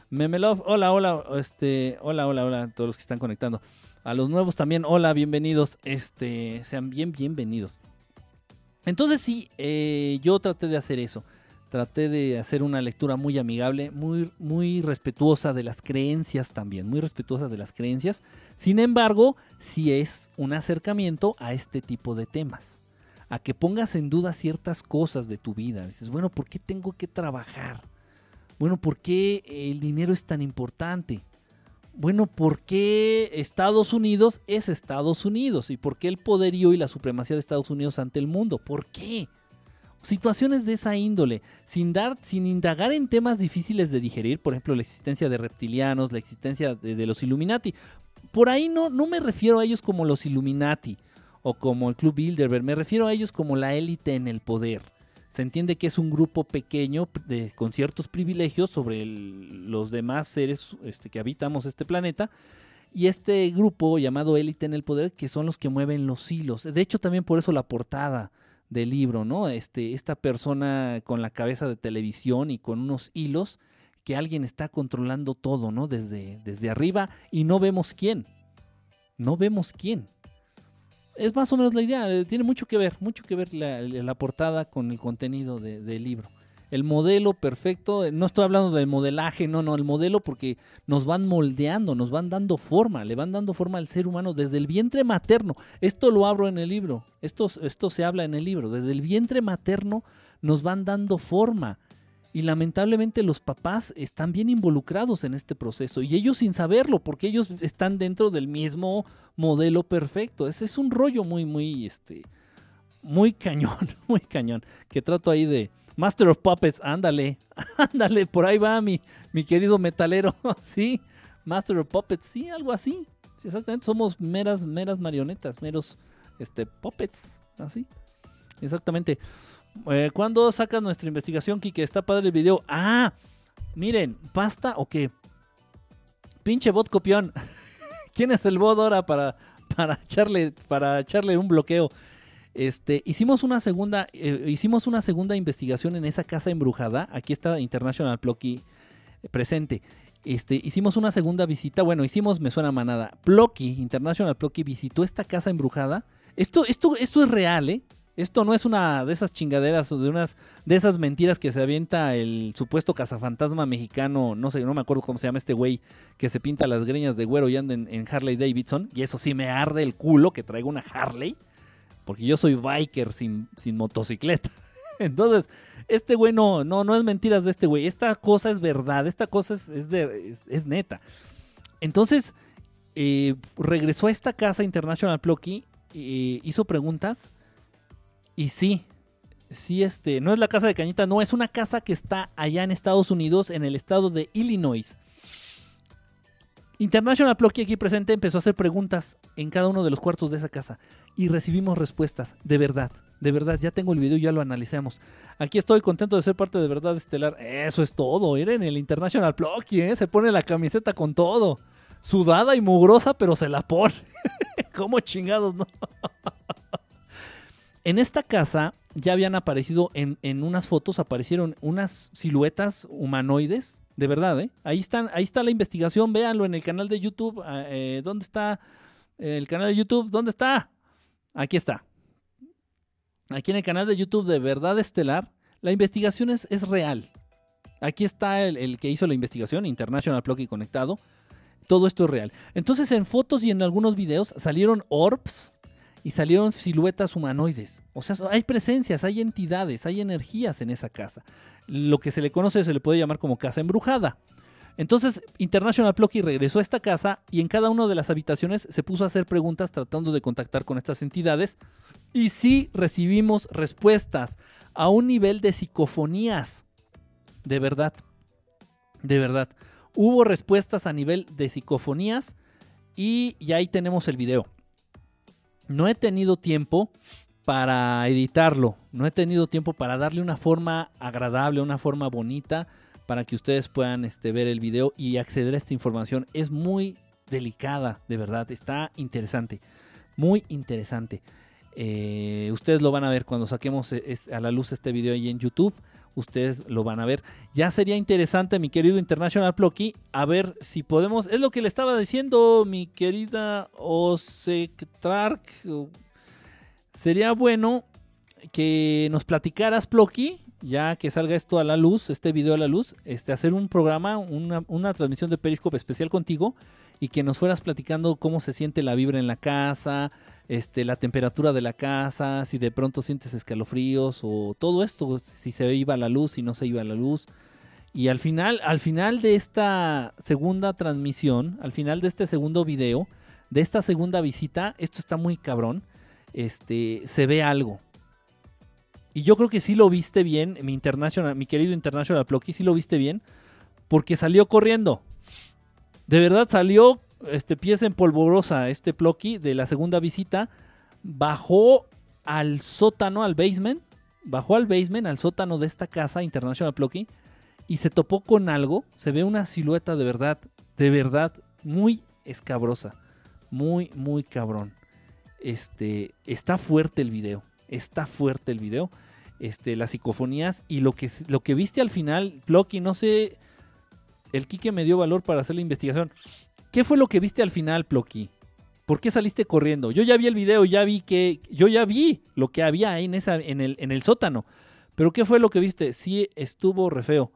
Memelov, hola, hola, este, hola, hola, hola, todos los que están conectando. A los nuevos también, hola, bienvenidos. Este, sean bien bienvenidos. Entonces sí, eh, yo traté de hacer eso. Traté de hacer una lectura muy amigable, muy, muy respetuosa de las creencias también, muy respetuosa de las creencias. Sin embargo, sí es un acercamiento a este tipo de temas. A que pongas en duda ciertas cosas de tu vida. Dices, bueno, ¿por qué tengo que trabajar? Bueno, ¿por qué el dinero es tan importante? bueno, ¿por qué Estados Unidos es Estados Unidos? ¿Y por qué el poderío y la supremacía de Estados Unidos ante el mundo? ¿Por qué? Situaciones de esa índole, sin, dar, sin indagar en temas difíciles de digerir, por ejemplo, la existencia de reptilianos, la existencia de, los Illuminati. Por ahí no, no me refiero a ellos como los Illuminati o como el Club Bilderberg, me refiero a ellos como la élite en el poder se entiende que es un grupo pequeño de, con ciertos privilegios sobre los demás seres este, que habitamos este planeta. Y este grupo llamado élite en el poder, que son los que mueven los hilos. De hecho, también por eso la portada del libro, ¿no? Este, esta persona con la cabeza de televisión y con unos hilos que alguien está controlando todo, ¿no? Desde, desde arriba y no vemos quién. No vemos quién es más o menos la idea. Eh, tiene mucho que ver, mucho que ver la, portada con el contenido del libro. El modelo perfecto, eh, no estoy hablando del modelaje, no, no, el modelo porque nos van moldeando, nos van dando forma, le van dando forma al ser humano desde el vientre materno. Esto lo abro en el libro, esto, esto se habla en el libro, desde el vientre materno nos van dando forma. Y lamentablemente los papás están bien involucrados en este proceso y ellos sin saberlo, porque ellos están dentro del mismo modelo perfecto. Ese es un rollo muy, muy, este, muy cañón, muy cañón. Que trato ahí de Master of Puppets, ándale, ándale, por ahí va mi, mi querido metalero, sí, Master of Puppets, sí, algo así, exactamente, somos meras, meras marionetas, meros este, puppets, así. Exactamente. Eh, ¿Cuándo sacas nuestra investigación, Kike? Está padre el video. Ah, miren, ¿pasta o qué? Pinche bot copión. ¿Quién es el bot ahora para, para, echarle, para echarle un bloqueo? Este, hicimos una segunda, eh, hicimos una segunda investigación en esa casa embrujada. Aquí está International Plocky presente. Este, hicimos una segunda visita. Bueno, hicimos, me suena manada. Plocky, International Plocky, visitó esta casa embrujada. Esto, esto, esto es real, ¿eh? Esto no es una de esas chingaderas o de unas de esas mentiras que se avienta el supuesto cazafantasma mexicano, no sé, no me acuerdo cómo se llama este güey que se pinta las greñas de güero y anda en, Harley Davidson. Y eso sí me arde el culo que traiga una Harley. Porque yo soy biker sin, sin motocicleta. Entonces, este güey no, no, no es mentiras de este güey. Esta cosa es verdad, esta cosa es, de, es, neta. Entonces, eh, regresó a esta casa International Plocky, eh, hizo preguntas y sí, sí, este, no es la casa de Cañita, no, es una casa que está allá en Estados Unidos, en el estado de Illinois. International Plocky aquí presente empezó a hacer preguntas en cada uno de los cuartos de esa casa y recibimos respuestas, de verdad, de verdad, ya tengo el video, ya lo analizamos. Aquí estoy contento de ser parte de Verdad Estelar, eso es todo, miren, el International Plocky, ¿eh? se pone la camiseta con todo, sudada y mugrosa, pero se la pone. ¿Cómo chingados, no? en esta casa ya habían aparecido, en, en unas fotos aparecieron unas siluetas humanoides, de verdad, ¿eh? Ahí, están, ahí está la investigación, véanlo en el canal de YouTube. Eh, ¿Dónde está el canal de YouTube? ¿Dónde está? Aquí está. Aquí en el canal de YouTube de Verdad Estelar, la investigación es, es real. Aquí está el, el, que hizo la investigación, International Plugin Conectado. Todo esto es real. Entonces en fotos y en algunos videos salieron orbs y salieron siluetas humanoides. O sea, hay presencias, hay entidades, hay energías en esa casa. Lo que se le conoce se le puede llamar como casa embrujada. Entonces, International Plocky regresó a esta casa y en cada una de las habitaciones se puso a hacer preguntas tratando de contactar con estas entidades. Y sí recibimos respuestas a un nivel de psicofonías. De verdad. De verdad. Hubo respuestas a nivel de psicofonías y, y ahí tenemos el video. No he tenido tiempo para editarlo, no he tenido tiempo para darle una forma agradable, una forma bonita para que ustedes puedan este, ver el video y acceder a esta información. Es muy delicada, de verdad, está interesante, muy interesante. Eh, ustedes lo van a ver cuando saquemos a la luz este video ahí en YouTube. Ustedes lo van a ver. Ya sería interesante, mi querido International Plocky, a ver si podemos. Es lo que le estaba diciendo, mi querida Osetrark. Sería bueno que nos platicaras, Plocky, ya que salga esto a la luz, este video a la luz, este, hacer un programa, una, una transmisión de Periscope especial contigo y que nos fueras platicando cómo se siente la vibra en la casa, este, la temperatura de la casa, si de pronto sientes escalofríos o todo esto, si se iba la luz, si no se iba la luz. Y al final, al final de esta segunda transmisión, al final de este segundo video, de esta segunda visita, esto está muy cabrón, este, se ve algo. Y yo creo que sí lo viste bien, mi, mi querido International Plocky, sí lo viste bien, porque salió corriendo. De verdad salió este, pieza en polvorosa, este Plocky de la segunda visita, bajó al sótano, al basement, bajó al basement, al sótano de esta casa, International Plocky, y se topó con algo. Se ve una silueta de verdad, de verdad, muy escabrosa. Muy, muy cabrón. Este, está fuerte el video. Está fuerte el video. Este, las psicofonías y lo que, lo que viste al final, Plocky, no sé. El Kike me dio valor para hacer la investigación. ¿Qué fue lo que viste al final, Plocky? ¿Por qué saliste corriendo? Yo ya vi el video, ya vi que. Yo ya vi lo que había ahí en, el, sótano. Pero ¿qué fue lo que viste? Sí, estuvo re feo.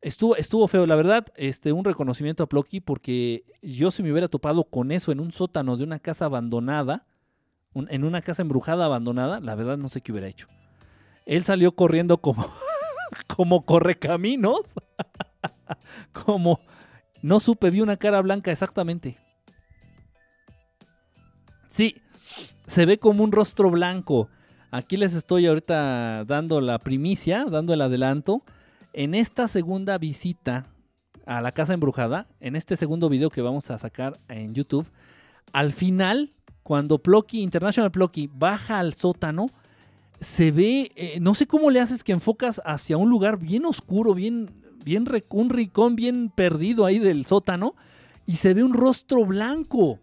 Estuvo, feo, la verdad, este, un reconocimiento a Plocky porque yo si me hubiera topado con eso en un sótano de una casa abandonada, en una casa embrujada abandonada, la verdad no sé qué hubiera hecho. Él salió corriendo como, como correcaminos, como, no supe, vi una cara blanca exactamente. Sí, se ve como un rostro blanco. Aquí les estoy ahorita dando la primicia, dando el adelanto. En esta segunda visita a la casa embrujada, en este segundo video que vamos a sacar en YouTube, al final, cuando Plocky, International Plocky, baja al sótano, se ve, eh, no sé cómo le haces que enfocas hacia un lugar bien oscuro, bien, bien un ricón bien perdido ahí del sótano, y se ve un rostro blanco.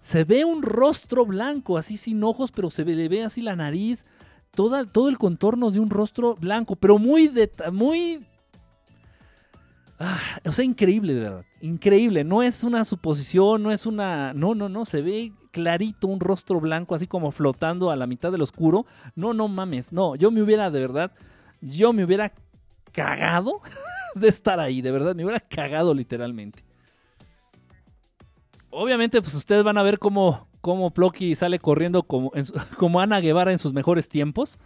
Se ve un rostro blanco, así sin ojos, pero se le ve así la nariz, todo el contorno de un rostro blanco, pero muy, muy Ah, o sea, increíble, de verdad. Increíble. No es una suposición, no es una. No, no, no. Se ve clarito un rostro blanco, así como flotando a la mitad del oscuro. No, no mames. No, yo me hubiera, de verdad. Yo me hubiera cagado de estar ahí, de verdad. Me hubiera cagado literalmente. Obviamente, pues ustedes van a ver cómo, cómo Plocky sale corriendo como, como Ana Guevara en sus mejores tiempos.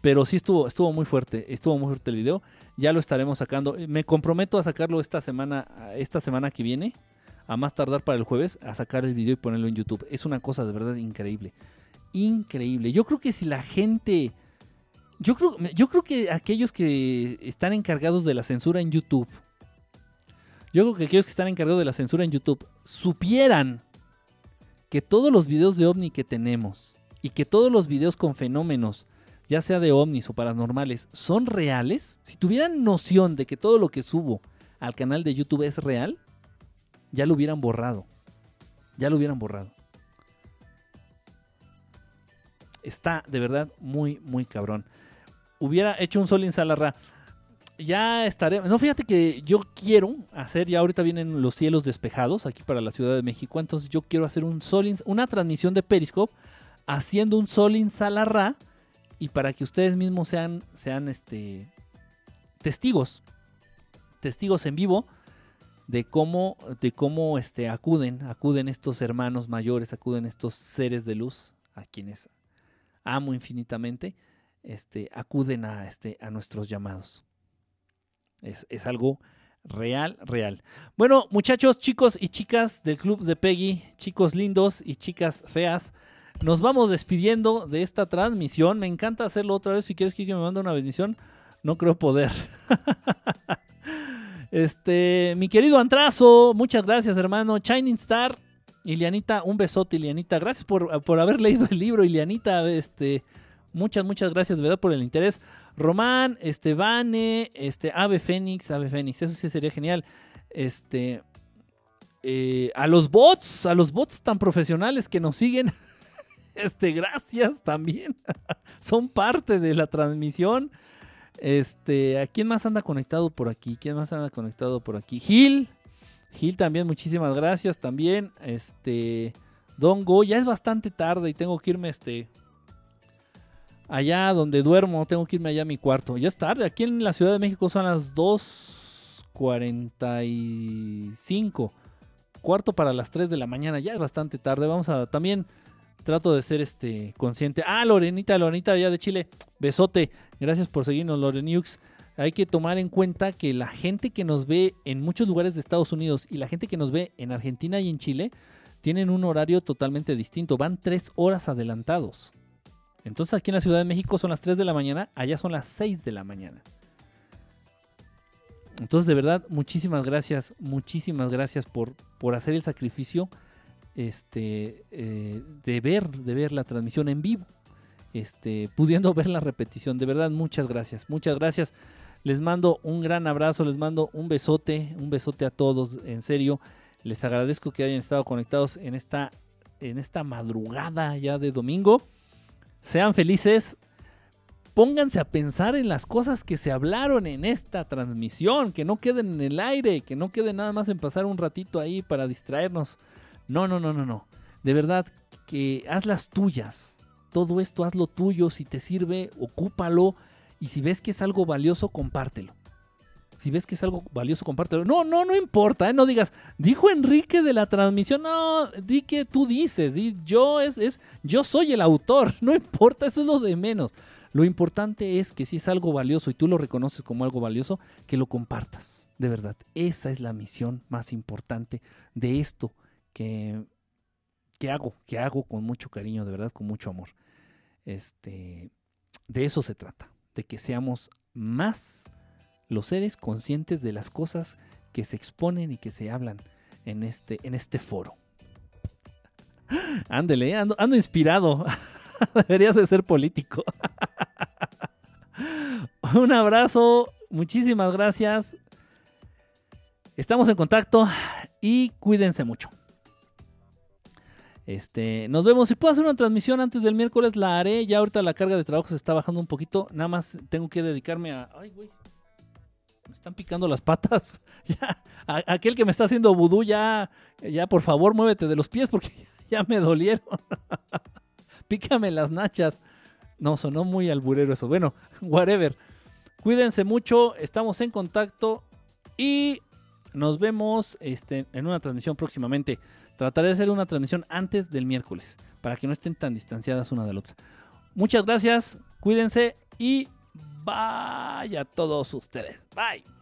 Pero sí estuvo, estuvo muy fuerte, estuvo muy fuerte el video. Ya lo estaremos sacando. Me comprometo a sacarlo esta semana, esta semana que viene, a más tardar para el jueves, a sacar el video y ponerlo en YouTube. Es una cosa de verdad increíble. Increíble. Yo creo que si la gente. Yo creo, yo creo que aquellos que están encargados de la censura en YouTube. Yo creo que aquellos que están encargados de la censura en YouTube supieran que todos los videos de ovni que tenemos y que todos los videos con fenómenos ya sea de ovnis o paranormales, son reales, si tuvieran noción de que todo lo que subo al canal de YouTube es real, ya lo hubieran borrado. Ya lo hubieran borrado. Está de verdad muy, muy cabrón. Hubiera hecho un sol en Salarra. Ya estaré. No, fíjate que yo quiero hacer, ya ahorita vienen los cielos despejados aquí para la Ciudad de México. Entonces yo quiero hacer un sol, una transmisión de Periscope haciendo un sol en Salarra y para que ustedes mismos sean, sean este, testigos, testigos en vivo de cómo, de cómo este, acuden, acuden estos hermanos mayores, acuden estos seres de luz a quienes amo infinitamente, este, acuden a, este, a nuestros llamados. Es, es algo real, real. Bueno, muchachos, chicos y chicas del club de Peggy, chicos lindos y chicas feas, nos vamos despidiendo de esta transmisión. Me encanta hacerlo otra vez. Si quieres que me mande una bendición, no creo poder. este, mi querido Antrazo, muchas gracias, hermano. Shining Star, Ilianita, un besote, Ilianita. Gracias por, por haber leído el libro, Ilianita. Este, muchas, muchas gracias, verdad, por el interés. Román, este, Vane, este, Ave Fénix, Ave Fénix, eso sí sería genial. Este, eh, a los bots, a los bots tan profesionales que nos siguen. Este, gracias también. Son parte de la transmisión. Este, ¿a quién más anda conectado por aquí? ¿Quién más anda conectado por aquí? Gil. Gil también, muchísimas gracias también. Este, Don Go, ya es bastante tarde y tengo que irme este allá donde duermo, tengo que irme allá a mi cuarto. Ya es tarde, aquí en la Ciudad de México son las 2:45. Cuarto para las 3 de la mañana, ya es bastante tarde. Vamos a también Trato de ser este consciente. Ah, Lorenita, Lorenita allá de Chile. Besote. Gracias por seguirnos, Loreniux. Hay que tomar en cuenta que la gente que nos ve en muchos lugares de Estados Unidos y la gente que nos ve en Argentina y en Chile tienen un horario totalmente distinto. Van tres horas adelantados. Entonces aquí en la Ciudad de México son las 3 de la mañana, allá son las 6 de la mañana. Entonces de verdad, muchísimas gracias, muchísimas gracias por, por hacer el sacrificio este, eh, de, ver, de ver la transmisión en vivo, este, pudiendo ver la repetición. De verdad, muchas gracias, muchas gracias. Les mando un gran abrazo, les mando un besote, un besote a todos, en serio. Les agradezco que hayan estado conectados en esta, en esta madrugada ya de domingo. Sean felices, pónganse a pensar en las cosas que se hablaron en esta transmisión, que no queden en el aire, que no queden nada más en pasar un ratito ahí para distraernos no, no, no, no, no. De verdad que haz las tuyas. Todo esto hazlo tuyo. Si te sirve, ocúpalo. Y si ves que es algo valioso, compártelo. Si ves que es algo valioso, compártelo. No, no, no importa. ¿eh? No digas, dijo Enrique de la transmisión. No, di que tú dices. Di, yo, es, es, yo soy el autor. No importa, eso es lo de menos. Lo importante es que si es algo valioso y tú lo reconoces como algo valioso, que lo compartas. De verdad, esa es la misión más importante de esto que, hago, que hago con mucho cariño, de verdad, con mucho amor. Este, de eso se trata, de que seamos más los seres conscientes de las cosas que se exponen y que se hablan en este, en este foro. Ándele, ando, inspirado. Deberías de ser político. Un abrazo, muchísimas gracias. Estamos en contacto y cuídense mucho. Este, nos vemos. Si puedo hacer una transmisión antes del miércoles, la haré. Ya ahorita la carga de trabajo se está bajando un poquito. Nada más tengo que dedicarme a. Ay, güey. Me están picando las patas. Ya, aquel que me está haciendo vudú, ya, ya por favor, muévete de los pies porque ya me dolieron. Pícame las nachas. No, sonó muy alburero eso. Bueno, whatever. Cuídense mucho, estamos en contacto y nos vemos este, en una transmisión próximamente. Trataré de hacer una transmisión antes del miércoles para que no estén tan distanciadas una de la otra. Muchas gracias, cuídense y vaya a todos ustedes. Bye.